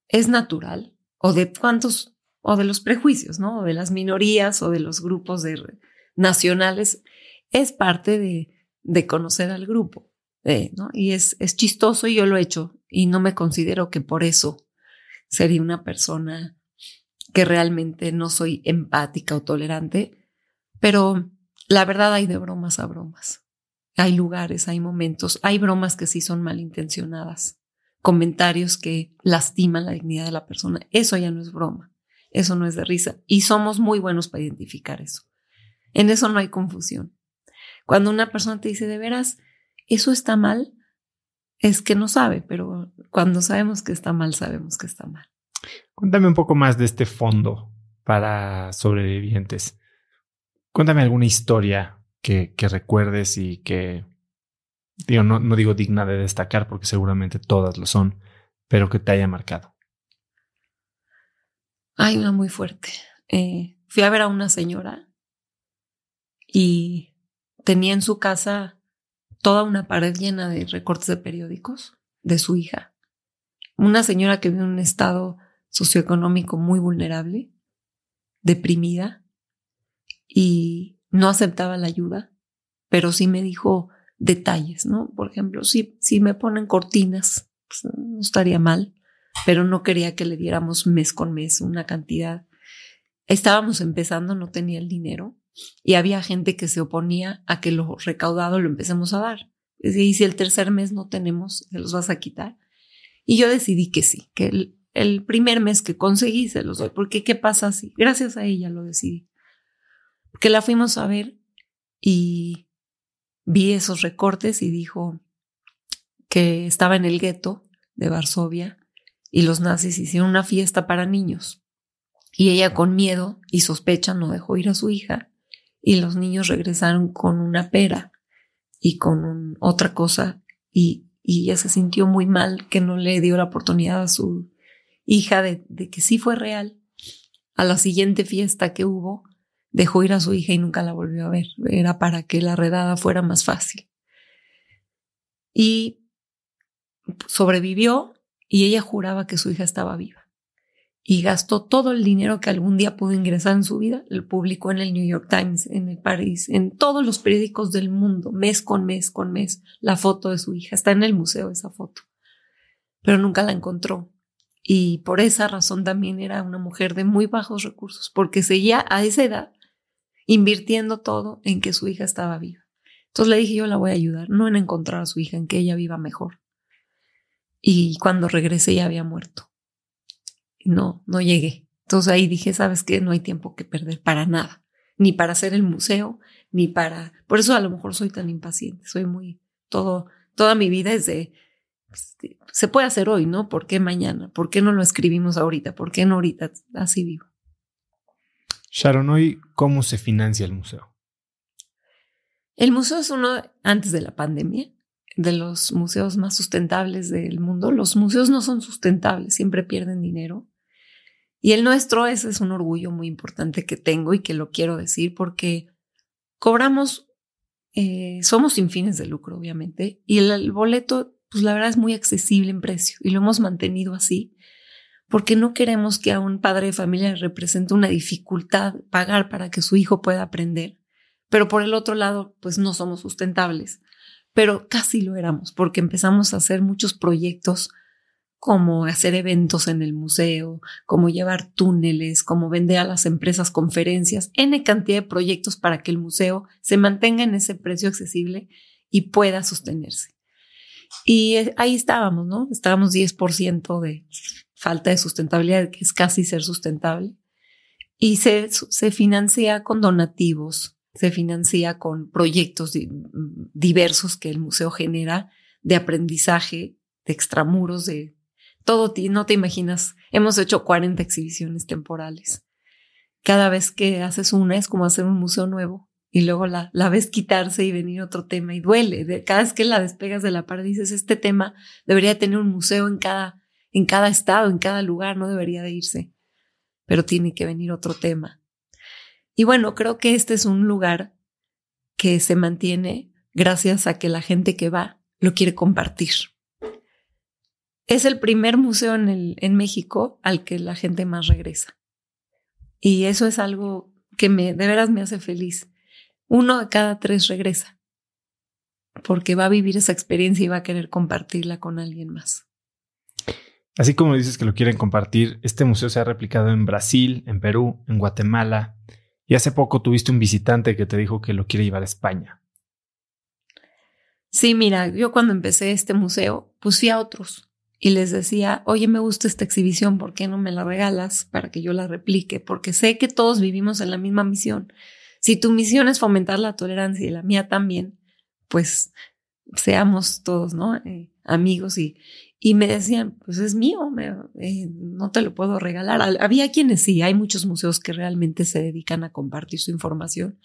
es natural, o de cuántos, o de los prejuicios, ¿no? O de las minorías o de los grupos de, nacionales es parte de, de conocer al grupo. Y es, es chistoso y yo lo he hecho y no me considero que por eso sería una persona que realmente no soy empática o tolerante, pero la verdad hay de bromas a bromas. hay lugares, hay momentos, hay bromas que sí son malintencionadas, comentarios que lastiman la dignidad de la persona. Eso ya no es broma, eso no es de risa. Y somos muy buenos para identificar eso. En eso no hay confusión. Cuando una persona te dice, de veras, eso está mal, es que no sabe, pero cuando sabemos que está mal, sabemos que está mal. Cuéntame un poco más de este fondo para sobrevivientes. Cuéntame alguna historia que, recuerdes y que, digo, no, no digo digna de destacar porque seguramente todas lo son, pero que te haya marcado. Hay una muy fuerte. Eh, fui a ver a una señora y tenía en su casa toda una pared llena de recortes de periódicos de su hija. Una señora que vive en un estado socioeconómico muy vulnerable, deprimida, y no aceptaba la ayuda, pero sí me dijo detalles, ¿no? Por ejemplo, si, si me ponen cortinas, pues, no estaría mal, pero no quería que le diéramos mes con mes una cantidad. Estábamos empezando, no tenía el dinero y había gente que se oponía a que lo recaudado lo empecemos a dar. Y si el tercer mes no tenemos, se los vas a quitar. Y yo decidí que sí, que el, primer mes que conseguí se los doy, porque ¿qué pasa si? Gracias a ella lo decidí. Que la fuimos a ver y vi esos recortes y dijo que estaba en el gueto de Varsovia y los nazis hicieron una fiesta para niños. Y ella con miedo y sospecha no dejó ir a su hija y los niños regresaron con una pera y con otra cosa y, ella se sintió muy mal que no le dio la oportunidad a su hija de, de que sí fue real. A la siguiente fiesta que hubo, dejó ir a su hija y nunca la volvió a ver. Era para que la redada fuera más fácil. Y sobrevivió y ella juraba que su hija estaba viva y gastó todo el dinero que algún día pudo ingresar en su vida, lo publicó en el New York Times, en el Paris, en todos los periódicos del mundo, mes con mes con mes, la foto de su hija. Está en el museo esa foto, pero nunca la encontró. Y por esa razón también era una mujer de muy bajos recursos, porque seguía a esa edad invirtiendo todo en que su hija estaba viva. Entonces le dije, yo la voy a ayudar, no en encontrar a su hija, en que ella viva mejor. Y cuando regresé ya había muerto no, no llegué. Entonces ahí dije, ¿sabes qué? No hay tiempo que perder para nada, ni para hacer el museo, ni para... Por eso a lo mejor soy tan impaciente, soy muy... Todo, toda mi vida es de... Este, se puede hacer hoy, ¿no? ¿Por qué mañana? ¿Por qué no lo escribimos ahorita? ¿Por qué no ahorita? Así vivo. Sharon, hoy, ¿cómo se financia el museo? El museo es uno antes de la pandemia de los museos más sustentables del mundo. Los museos no son sustentables, siempre pierden dinero. Y el nuestro, ese es un orgullo muy importante que tengo y que lo quiero decir porque cobramos, eh, somos sin fines de lucro, obviamente, y el, boleto, pues la verdad es muy accesible en precio y lo hemos mantenido así porque no queremos que a un padre de familia le represente una dificultad pagar para que su hijo pueda aprender. Pero por el otro lado, pues no somos sustentables pero casi lo éramos porque empezamos a hacer muchos proyectos como hacer eventos en el museo, como llevar túneles, como vender a las empresas conferencias, N cantidad de proyectos para que el museo se mantenga en ese precio accesible y pueda sostenerse. Y eh, ahí estábamos, ¿no? Estábamos 10% de falta de sustentabilidad, que es casi ser sustentable. Y se, se financia con donativos, se financia con proyectos diversos que el museo genera de aprendizaje, de extramuros, de todo. No te imaginas, hemos hecho 40 exhibiciones temporales. Cada vez que haces una es como hacer un museo nuevo y luego la, ves quitarse y venir otro tema y duele. cada vez que la despegas de la pared dices, este tema debería tener un museo en cada, en cada estado, en cada lugar, no debería de irse, pero tiene que venir otro tema. Y bueno, creo que este es un lugar que se mantiene gracias a que la gente que va lo quiere compartir. Es el primer museo en, el, en México al que la gente más regresa. Y eso es algo que me, de veras me hace feliz. Uno de cada tres regresa porque va a vivir esa experiencia y va a querer compartirla con alguien más. Así como dices que lo quieren compartir, este museo se ha replicado en Brasil, en Perú, en Guatemala, y hace poco tuviste un visitante que te dijo que lo quiere llevar a España. Sí, mira, yo cuando empecé este museo, pues fui a otros y les decía, oye, me gusta esta exhibición, ¿por qué no me la regalas para que yo la replique? Porque sé que todos vivimos en la misma misión. Si tu misión es fomentar la tolerancia y la mía también, pues seamos todos, ¿no? Eh, amigos y, y me decían, pues es mío, eh, no te lo puedo regalar. Había quienes sí, hay muchos museos que realmente se dedican a compartir su información.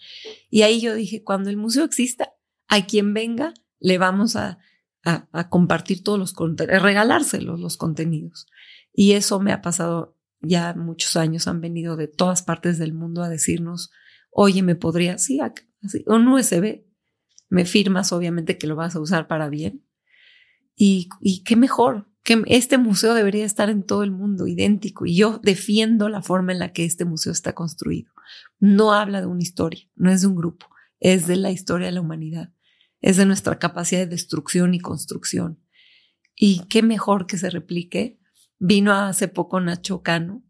Y ahí yo dije, cuando el museo exista, a quien venga, le vamos a, a, compartir todos los contenidos, regalárselos los contenidos. Y eso me ha pasado ya muchos años, han venido de todas partes del mundo a decirnos, oye, me podría, sí, un USB, me firmas obviamente que lo vas a usar para bien. Y, y qué mejor, que este museo debería estar en todo el mundo, idéntico. Y yo defiendo la forma en la que este museo está construido. No habla de una historia, no es de un grupo, es de la historia de la humanidad es de nuestra capacidad de destrucción y construcción. Y qué mejor que se replique. Vino hace poco Nacho Cano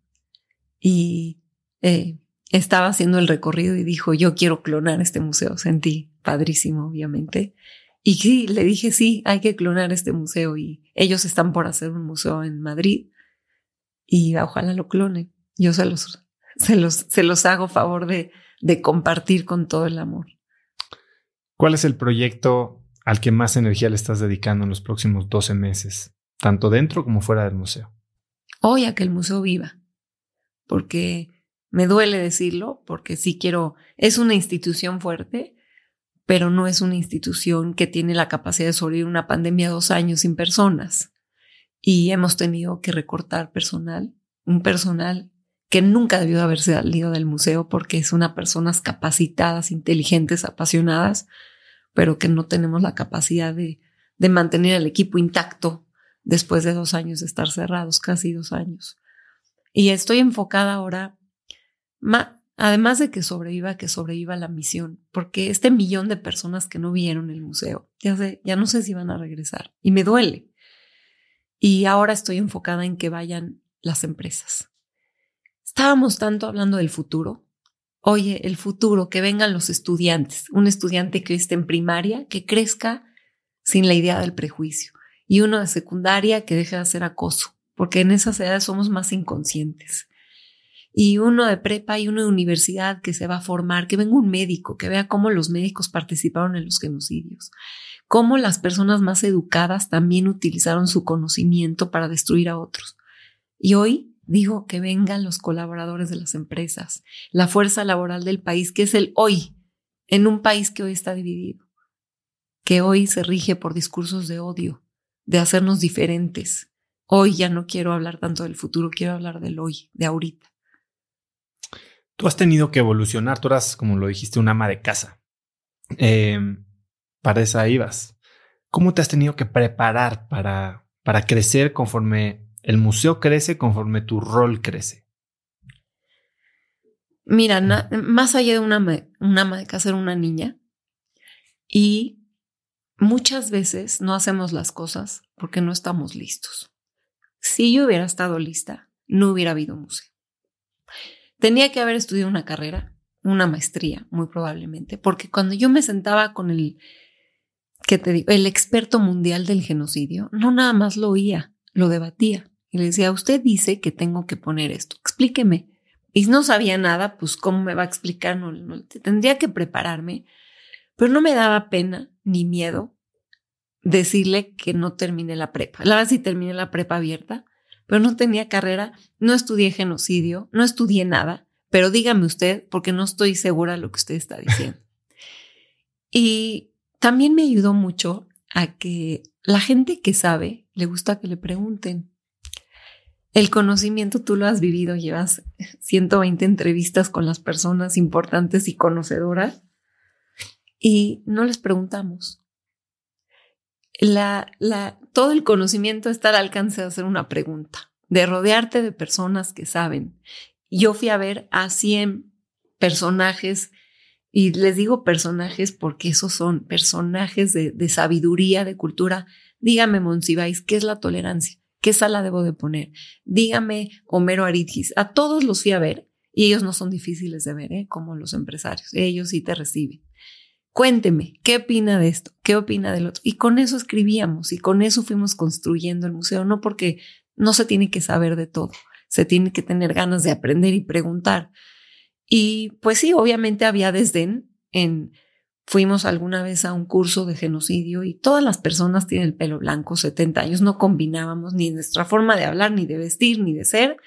y eh, estaba haciendo el recorrido y dijo, yo quiero clonar este museo. Sentí padrísimo, obviamente. Y sí, le dije, sí, hay que clonar este museo y ellos están por hacer un museo en Madrid y ojalá lo clonen. Yo se los, se los, se los hago favor de, de compartir con todo el amor. ¿Cuál es el proyecto al que más energía le estás dedicando en los próximos 12 meses, tanto dentro como fuera del museo? Hoy a que el museo viva, porque me duele decirlo, porque sí quiero, es una institución fuerte, pero no es una institución que tiene la capacidad de sobrevivir una pandemia dos años sin personas. Y hemos tenido que recortar personal, un personal que nunca debió haberse salido del museo porque es una personas capacitadas, inteligentes, apasionadas, pero que no tenemos la capacidad de, de mantener el equipo intacto después de dos años de estar cerrados, casi dos años. Y estoy enfocada ahora, además de que sobreviva, que sobreviva la misión, porque este millón de personas que no vieron el museo, ya, sé, ya no sé si van a regresar y me duele. Y ahora estoy enfocada en que vayan las empresas. Estábamos tanto hablando del futuro oye, el futuro, que vengan los estudiantes, un estudiante que esté en primaria, que crezca sin la idea del prejuicio, y uno de secundaria que deje de hacer acoso, porque en esas edades somos más inconscientes. Y uno de prepa y uno de universidad que se va a formar, que venga un médico, que vea cómo los médicos participaron en los genocidios, cómo las personas más educadas también utilizaron su conocimiento para destruir a otros. Y hoy Digo que vengan los colaboradores de las empresas, la fuerza laboral del país, que es el hoy, en un país que hoy está dividido, que hoy se rige por discursos de odio, de hacernos diferentes. Hoy ya no quiero hablar tanto del futuro, quiero hablar del hoy, de ahorita. Tú has tenido que evolucionar, tú eras, como lo dijiste, un ama de casa. Em, para esa ibas. ¿Cómo te has tenido que preparar para, para crecer conforme el museo crece conforme tu rol crece. Mira, más allá de una, una ama de casa, una niña. Y muchas veces no hacemos las cosas porque no estamos listos. Si yo hubiera estado lista, no hubiera habido museo. Tenía que haber estudiado una carrera, una maestría, muy probablemente, porque cuando yo me sentaba con el, que te digo, el experto mundial del genocidio, no nada más lo oía, lo debatía. Y le decía, usted dice que tengo que poner esto, explíqueme. Y no sabía nada, pues cómo me va a explicar, no, tendría que prepararme, pero no me daba pena ni miedo decirle que no terminé la prepa. La verdad sí terminé la prepa abierta, pero no tenía carrera, no estudié genocidio, no estudié nada, pero dígame usted, porque no estoy segura de lo que usted está diciendo. y también me ayudó mucho a que la gente que sabe le gusta que le pregunten. El conocimiento tú lo has vivido, llevas 120 entrevistas con las personas importantes y conocedoras y no les preguntamos. La, la, todo el conocimiento está al alcance de hacer una pregunta, de rodearte de personas que saben. Yo fui a ver a 100 personajes y les digo personajes porque esos son personajes de, de sabiduría, de cultura. Dígame, Monsiváis, ¿qué es la tolerancia? ¿Qué sala debo de poner? Dígame, Homero Aridgis. A todos los fui a ver y ellos no son difíciles de ver, ¿eh? como los empresarios. Ellos sí te reciben. Cuénteme, ¿qué opina de esto? ¿Qué opina del otro? Y con eso escribíamos y con eso fuimos construyendo el museo, no porque no se tiene que saber de todo, se tiene que tener ganas de aprender y preguntar. Y pues sí, obviamente había desdén en Fuimos alguna vez a un curso de genocidio y todas las personas tienen el pelo blanco, 70 años, no combinábamos ni nuestra forma de hablar, ni de vestir, ni de ser.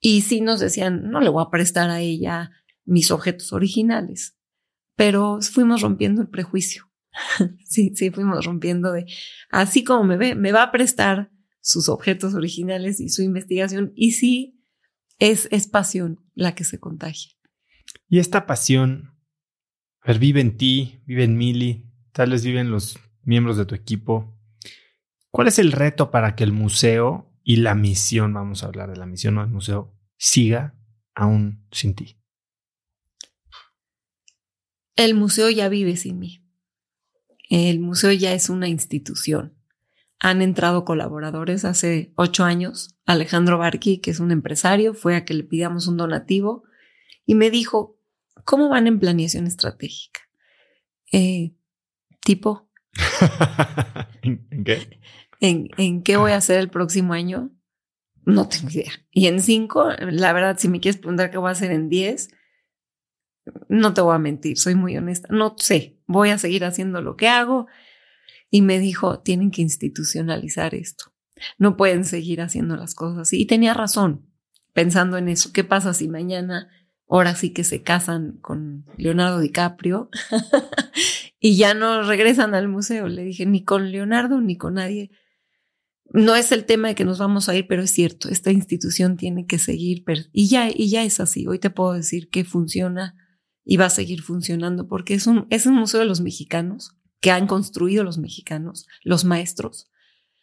Y sí nos decían, no le voy a prestar a ella mis objetos originales. Pero fuimos rompiendo el prejuicio. sí, sí, fuimos rompiendo de, así como me ve, me va a prestar sus objetos originales y su investigación. Y sí, es, es pasión la que se contagia. Y esta pasión a ver, vive en ti, vive en Mili, tal vez viven los miembros de tu equipo. ¿Cuál es el reto para que el museo y la misión, vamos a hablar de la misión del museo, siga aún sin ti? El museo ya vive sin mí. El museo ya es una institución. Han entrado colaboradores hace ocho años. Alejandro Barqui, que es un empresario, fue a que le pidamos un donativo y me dijo, ¿Cómo van en planeación estratégica? Eh, tipo. ¿En qué? ¿En, qué voy a hacer el próximo año? No tengo idea. Y en cinco, la verdad, si me quieres preguntar qué voy a hacer en diez, no te voy a mentir, soy muy honesta. No sé, voy a seguir haciendo lo que hago. Y me dijo, tienen que institucionalizar esto. No pueden seguir haciendo las cosas así. Y tenía razón, pensando en eso. ¿Qué pasa si mañana ahora sí que se casan con Leonardo DiCaprio y ya no regresan al museo. Le dije, ni con Leonardo ni con nadie. No es el tema de que nos vamos a ir, pero es cierto, esta institución tiene que seguir y ya, y ya es así. Hoy te puedo decir que funciona y va a seguir funcionando porque es un, es un museo de los mexicanos que han construido los mexicanos, los maestros.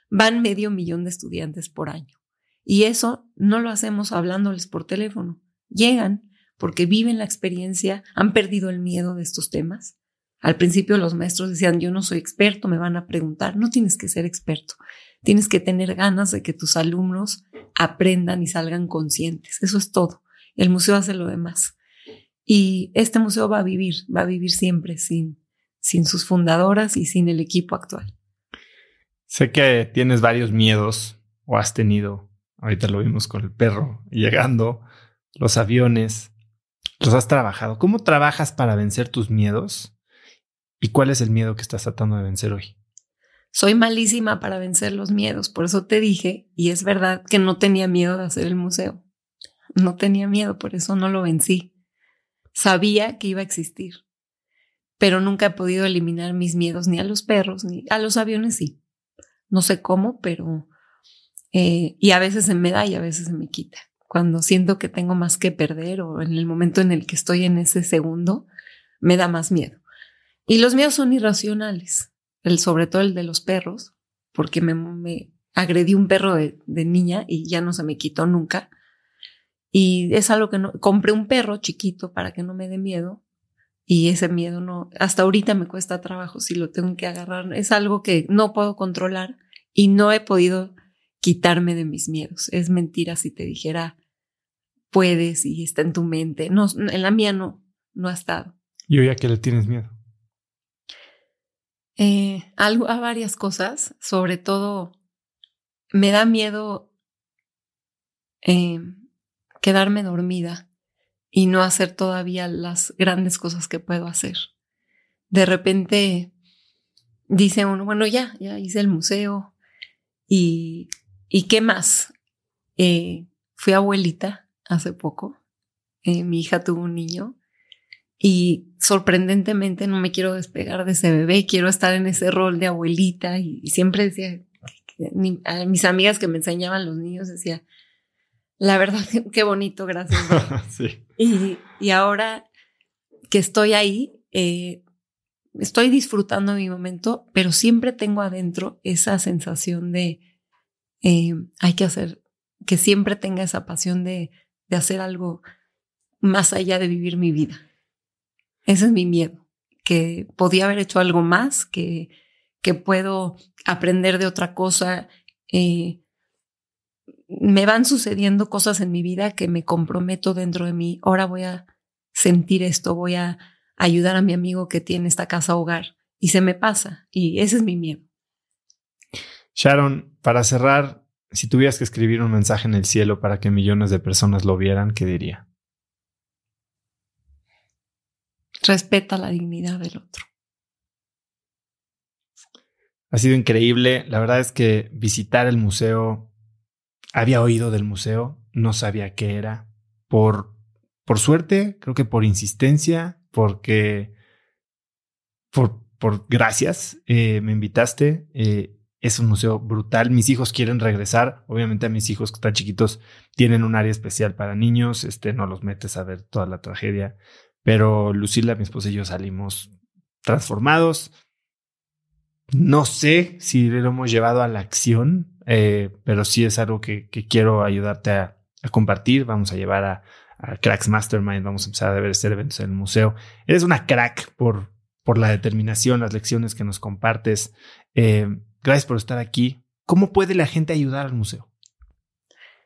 Van medio millón de estudiantes por año. Y eso no lo hacemos hablándoles por teléfono. Llegan, porque viven la experiencia, han perdido el miedo de estos temas. Al principio los maestros decían, yo no soy experto, me van a preguntar, no tienes que ser experto, tienes que tener ganas de que tus alumnos aprendan y salgan conscientes, eso es todo. El museo hace lo demás. Y este museo va a vivir, va a vivir siempre sin, sin sus fundadoras y sin el equipo actual. Sé que tienes varios miedos o has tenido, ahorita lo vimos con el perro llegando, los aviones, los has trabajado. ¿Cómo trabajas para vencer tus miedos? ¿Y cuál es el miedo que estás tratando de vencer hoy? Soy malísima para vencer los miedos, por eso te dije, y es verdad que no tenía miedo de hacer el museo. No tenía miedo, por eso no lo vencí. Sabía que iba a existir, pero nunca he podido eliminar mis miedos ni a los perros, ni a los aviones sí. No sé cómo, pero... Eh, y a veces se me da y a veces se me quita cuando siento que tengo más que perder o en el momento en el que estoy en ese segundo, me da más miedo. Y los miedos son irracionales, el, sobre todo el de los perros, porque me, me agredí un perro de, de, niña y ya no se me quitó nunca. Y es algo que no, compré un perro chiquito para que no me dé miedo. Y ese miedo no, hasta ahorita me cuesta trabajo si lo tengo que agarrar. Es algo que no puedo controlar y no he podido quitarme de mis miedos. Es mentira si te dijera, puedes y está en tu mente. No, en la mía no, no ha estado. ¿Y hoy a qué le tienes miedo? Eh, algo, a varias cosas, sobre todo me da miedo eh, quedarme dormida y no hacer todavía las grandes cosas que puedo hacer. De repente dice uno, bueno, ya, ya hice el museo y, ¿y qué más? Eh, fui abuelita hace poco. Eh, mi hija tuvo un niño y sorprendentemente no me quiero despegar de ese bebé, quiero estar en ese rol de abuelita y, siempre decía, a mis amigas que me enseñaban los niños decía, la verdad, qué bonito, gracias. y, y, ahora que estoy ahí, eh, estoy disfrutando mi momento, pero siempre tengo adentro esa sensación de eh, hay que hacer, que siempre tenga esa pasión de de hacer algo más allá de vivir mi vida. Ese es mi miedo, que podía haber hecho algo más, que, que puedo aprender de otra cosa. Eh, me van sucediendo cosas en mi vida que me comprometo dentro de mí. Ahora voy a sentir esto, voy a, ayudar a mi amigo que tiene esta casa hogar y se me pasa y ese es mi miedo. Sharon, para cerrar, si tuvieras que escribir un mensaje en el cielo para que millones de personas lo vieran, ¿qué diría? Respeta la dignidad del otro. Ha sido increíble. La verdad es que visitar el museo, había oído del museo, no sabía qué era. Por, por suerte, creo que por insistencia, porque, por, por gracias, eh, me invitaste. Eh, es un museo brutal. Mis hijos quieren regresar. Obviamente a mis hijos que están chiquitos tienen un área especial para niños. Este no los metes a ver toda la tragedia. Pero Lucila, mi esposa y yo salimos transformados. No sé si lo hemos llevado a la acción, eh, pero sí es algo que, quiero ayudarte a, compartir. Vamos a llevar a, Cracks Mastermind, vamos a empezar a ver este eventos en el museo. Eres una crack por, por la determinación, las lecciones que nos compartes. Eh, Gracias por estar aquí. ¿Cómo puede la gente ayudar al museo?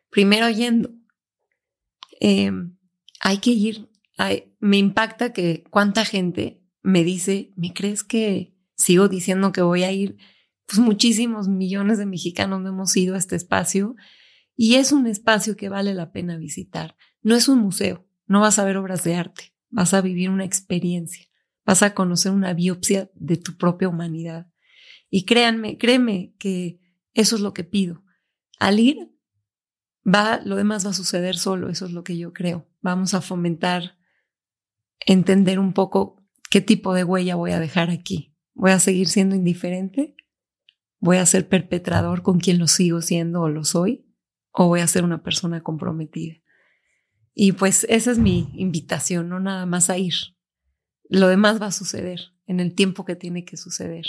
Primero yendo. Em, hay que ir. me impacta que cuánta gente me dice, ¿me crees que sigo diciendo que voy a ir? Pues muchísimos millones de mexicanos no hemos ido a este espacio y es un espacio que vale la pena visitar. No es un museo, no vas a ver obras de arte, vas a vivir una experiencia, vas a conocer una biopsia de tu propia humanidad. Y créanme, créeme que eso es lo que pido. Al ir, va, lo demás va a suceder solo, eso es lo que yo creo. Vamos a fomentar, entender un poco qué tipo de huella voy a dejar aquí. ¿Voy a seguir siendo indiferente? ¿Voy a ser perpetrador con quien lo sigo siendo o lo soy? ¿O voy a ser una persona comprometida? Y pues esa es mi invitación, no nada más a ir. Lo demás va a suceder en el tiempo que tiene que suceder.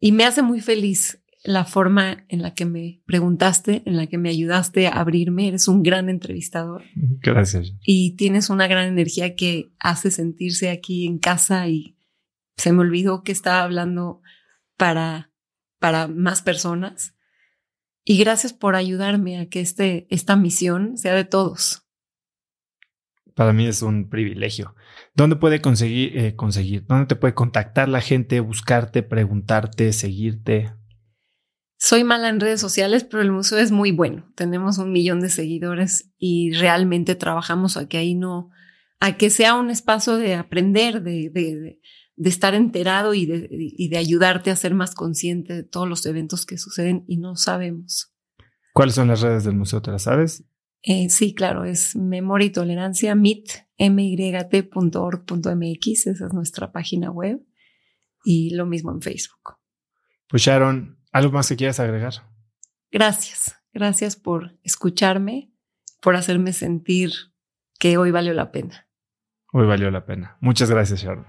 Y me hace muy feliz la forma en la que me preguntaste, en la que me ayudaste a abrirme. Eres un gran entrevistador. Gracias. Y tienes una gran energía que hace sentirse aquí en casa y se me olvidó que estaba hablando para, para más personas. Y gracias por ayudarme a que este, esta misión sea de todos para mí es un privilegio. ¿Dónde puede conseguir, eh, conseguir? ¿Dónde te puede contactar la gente, buscarte, preguntarte, seguirte? Soy mala en redes sociales, pero el museo es muy bueno. Tenemos un millón de seguidores y realmente trabajamos a que ahí no, a que sea un espacio de aprender, de, de, de estar enterado y de, y de ayudarte a ser más consciente de todos los eventos que suceden y no sabemos. ¿Cuáles son las redes del museo? ¿Te las sabes? Eh, sí, claro, es memoria y tolerancia, mit, myt.org.mx, esa es nuestra página web, y lo mismo en Facebook. Pues Sharon, ¿algo más que quieras agregar? Gracias, gracias por escucharme, por hacerme sentir que hoy valió la pena. Hoy valió la pena. Muchas gracias, Sharon.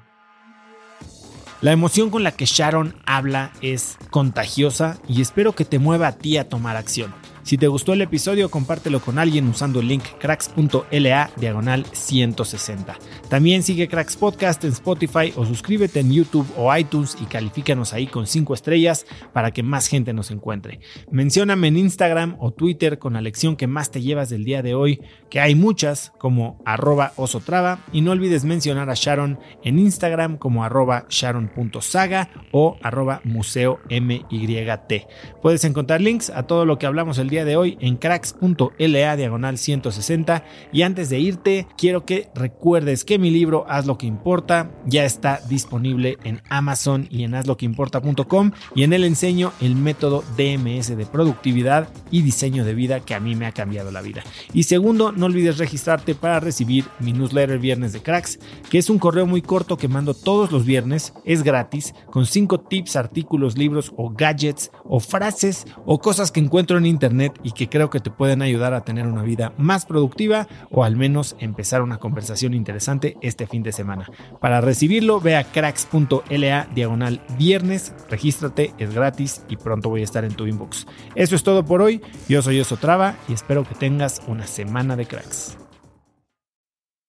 La emoción con la que Sharon habla es contagiosa y espero que te mueva a ti a tomar acción. Si te gustó el episodio, compártelo con alguien usando el link cracks.la diagonal 160. También sigue Cracks Podcast en Spotify o suscríbete en YouTube o iTunes y califícanos ahí con 5 estrellas para que más gente nos encuentre. Mencióname en Instagram o Twitter con la lección que más te llevas del día de hoy, que hay muchas como arroba osotrava y no olvides mencionar a Sharon en Instagram como arroba sharon.saga o arroba museo MYT. Puedes encontrar links a todo lo que hablamos el día de hoy en cracks.la diagonal 160 y antes de irte quiero que recuerdes que mi libro Haz lo que importa ya está disponible en Amazon y en hazloqueimporta.com y en él enseño el método DMS de productividad y diseño de vida que a mí me ha cambiado la vida. Y segundo, no olvides registrarte para recibir mi newsletter Viernes de Cracks, que es un correo muy corto que mando todos los viernes, es gratis, con 5 tips, artículos, libros o gadgets o frases o cosas que encuentro en internet y que creo que te pueden ayudar a tener una vida más productiva o al menos empezar una conversación interesante este fin de semana. Para recibirlo, ve a cracks.la diagonal viernes, regístrate, es gratis y pronto voy a estar en tu inbox. Eso es todo por hoy, yo soy Traba y espero que tengas una semana de cracks.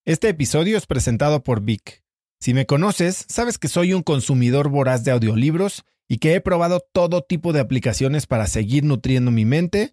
Este episodio es presentado por Vic. Si me conoces, sabes que soy un consumidor voraz de audiolibros y que he probado todo tipo de aplicaciones para seguir nutriendo mi mente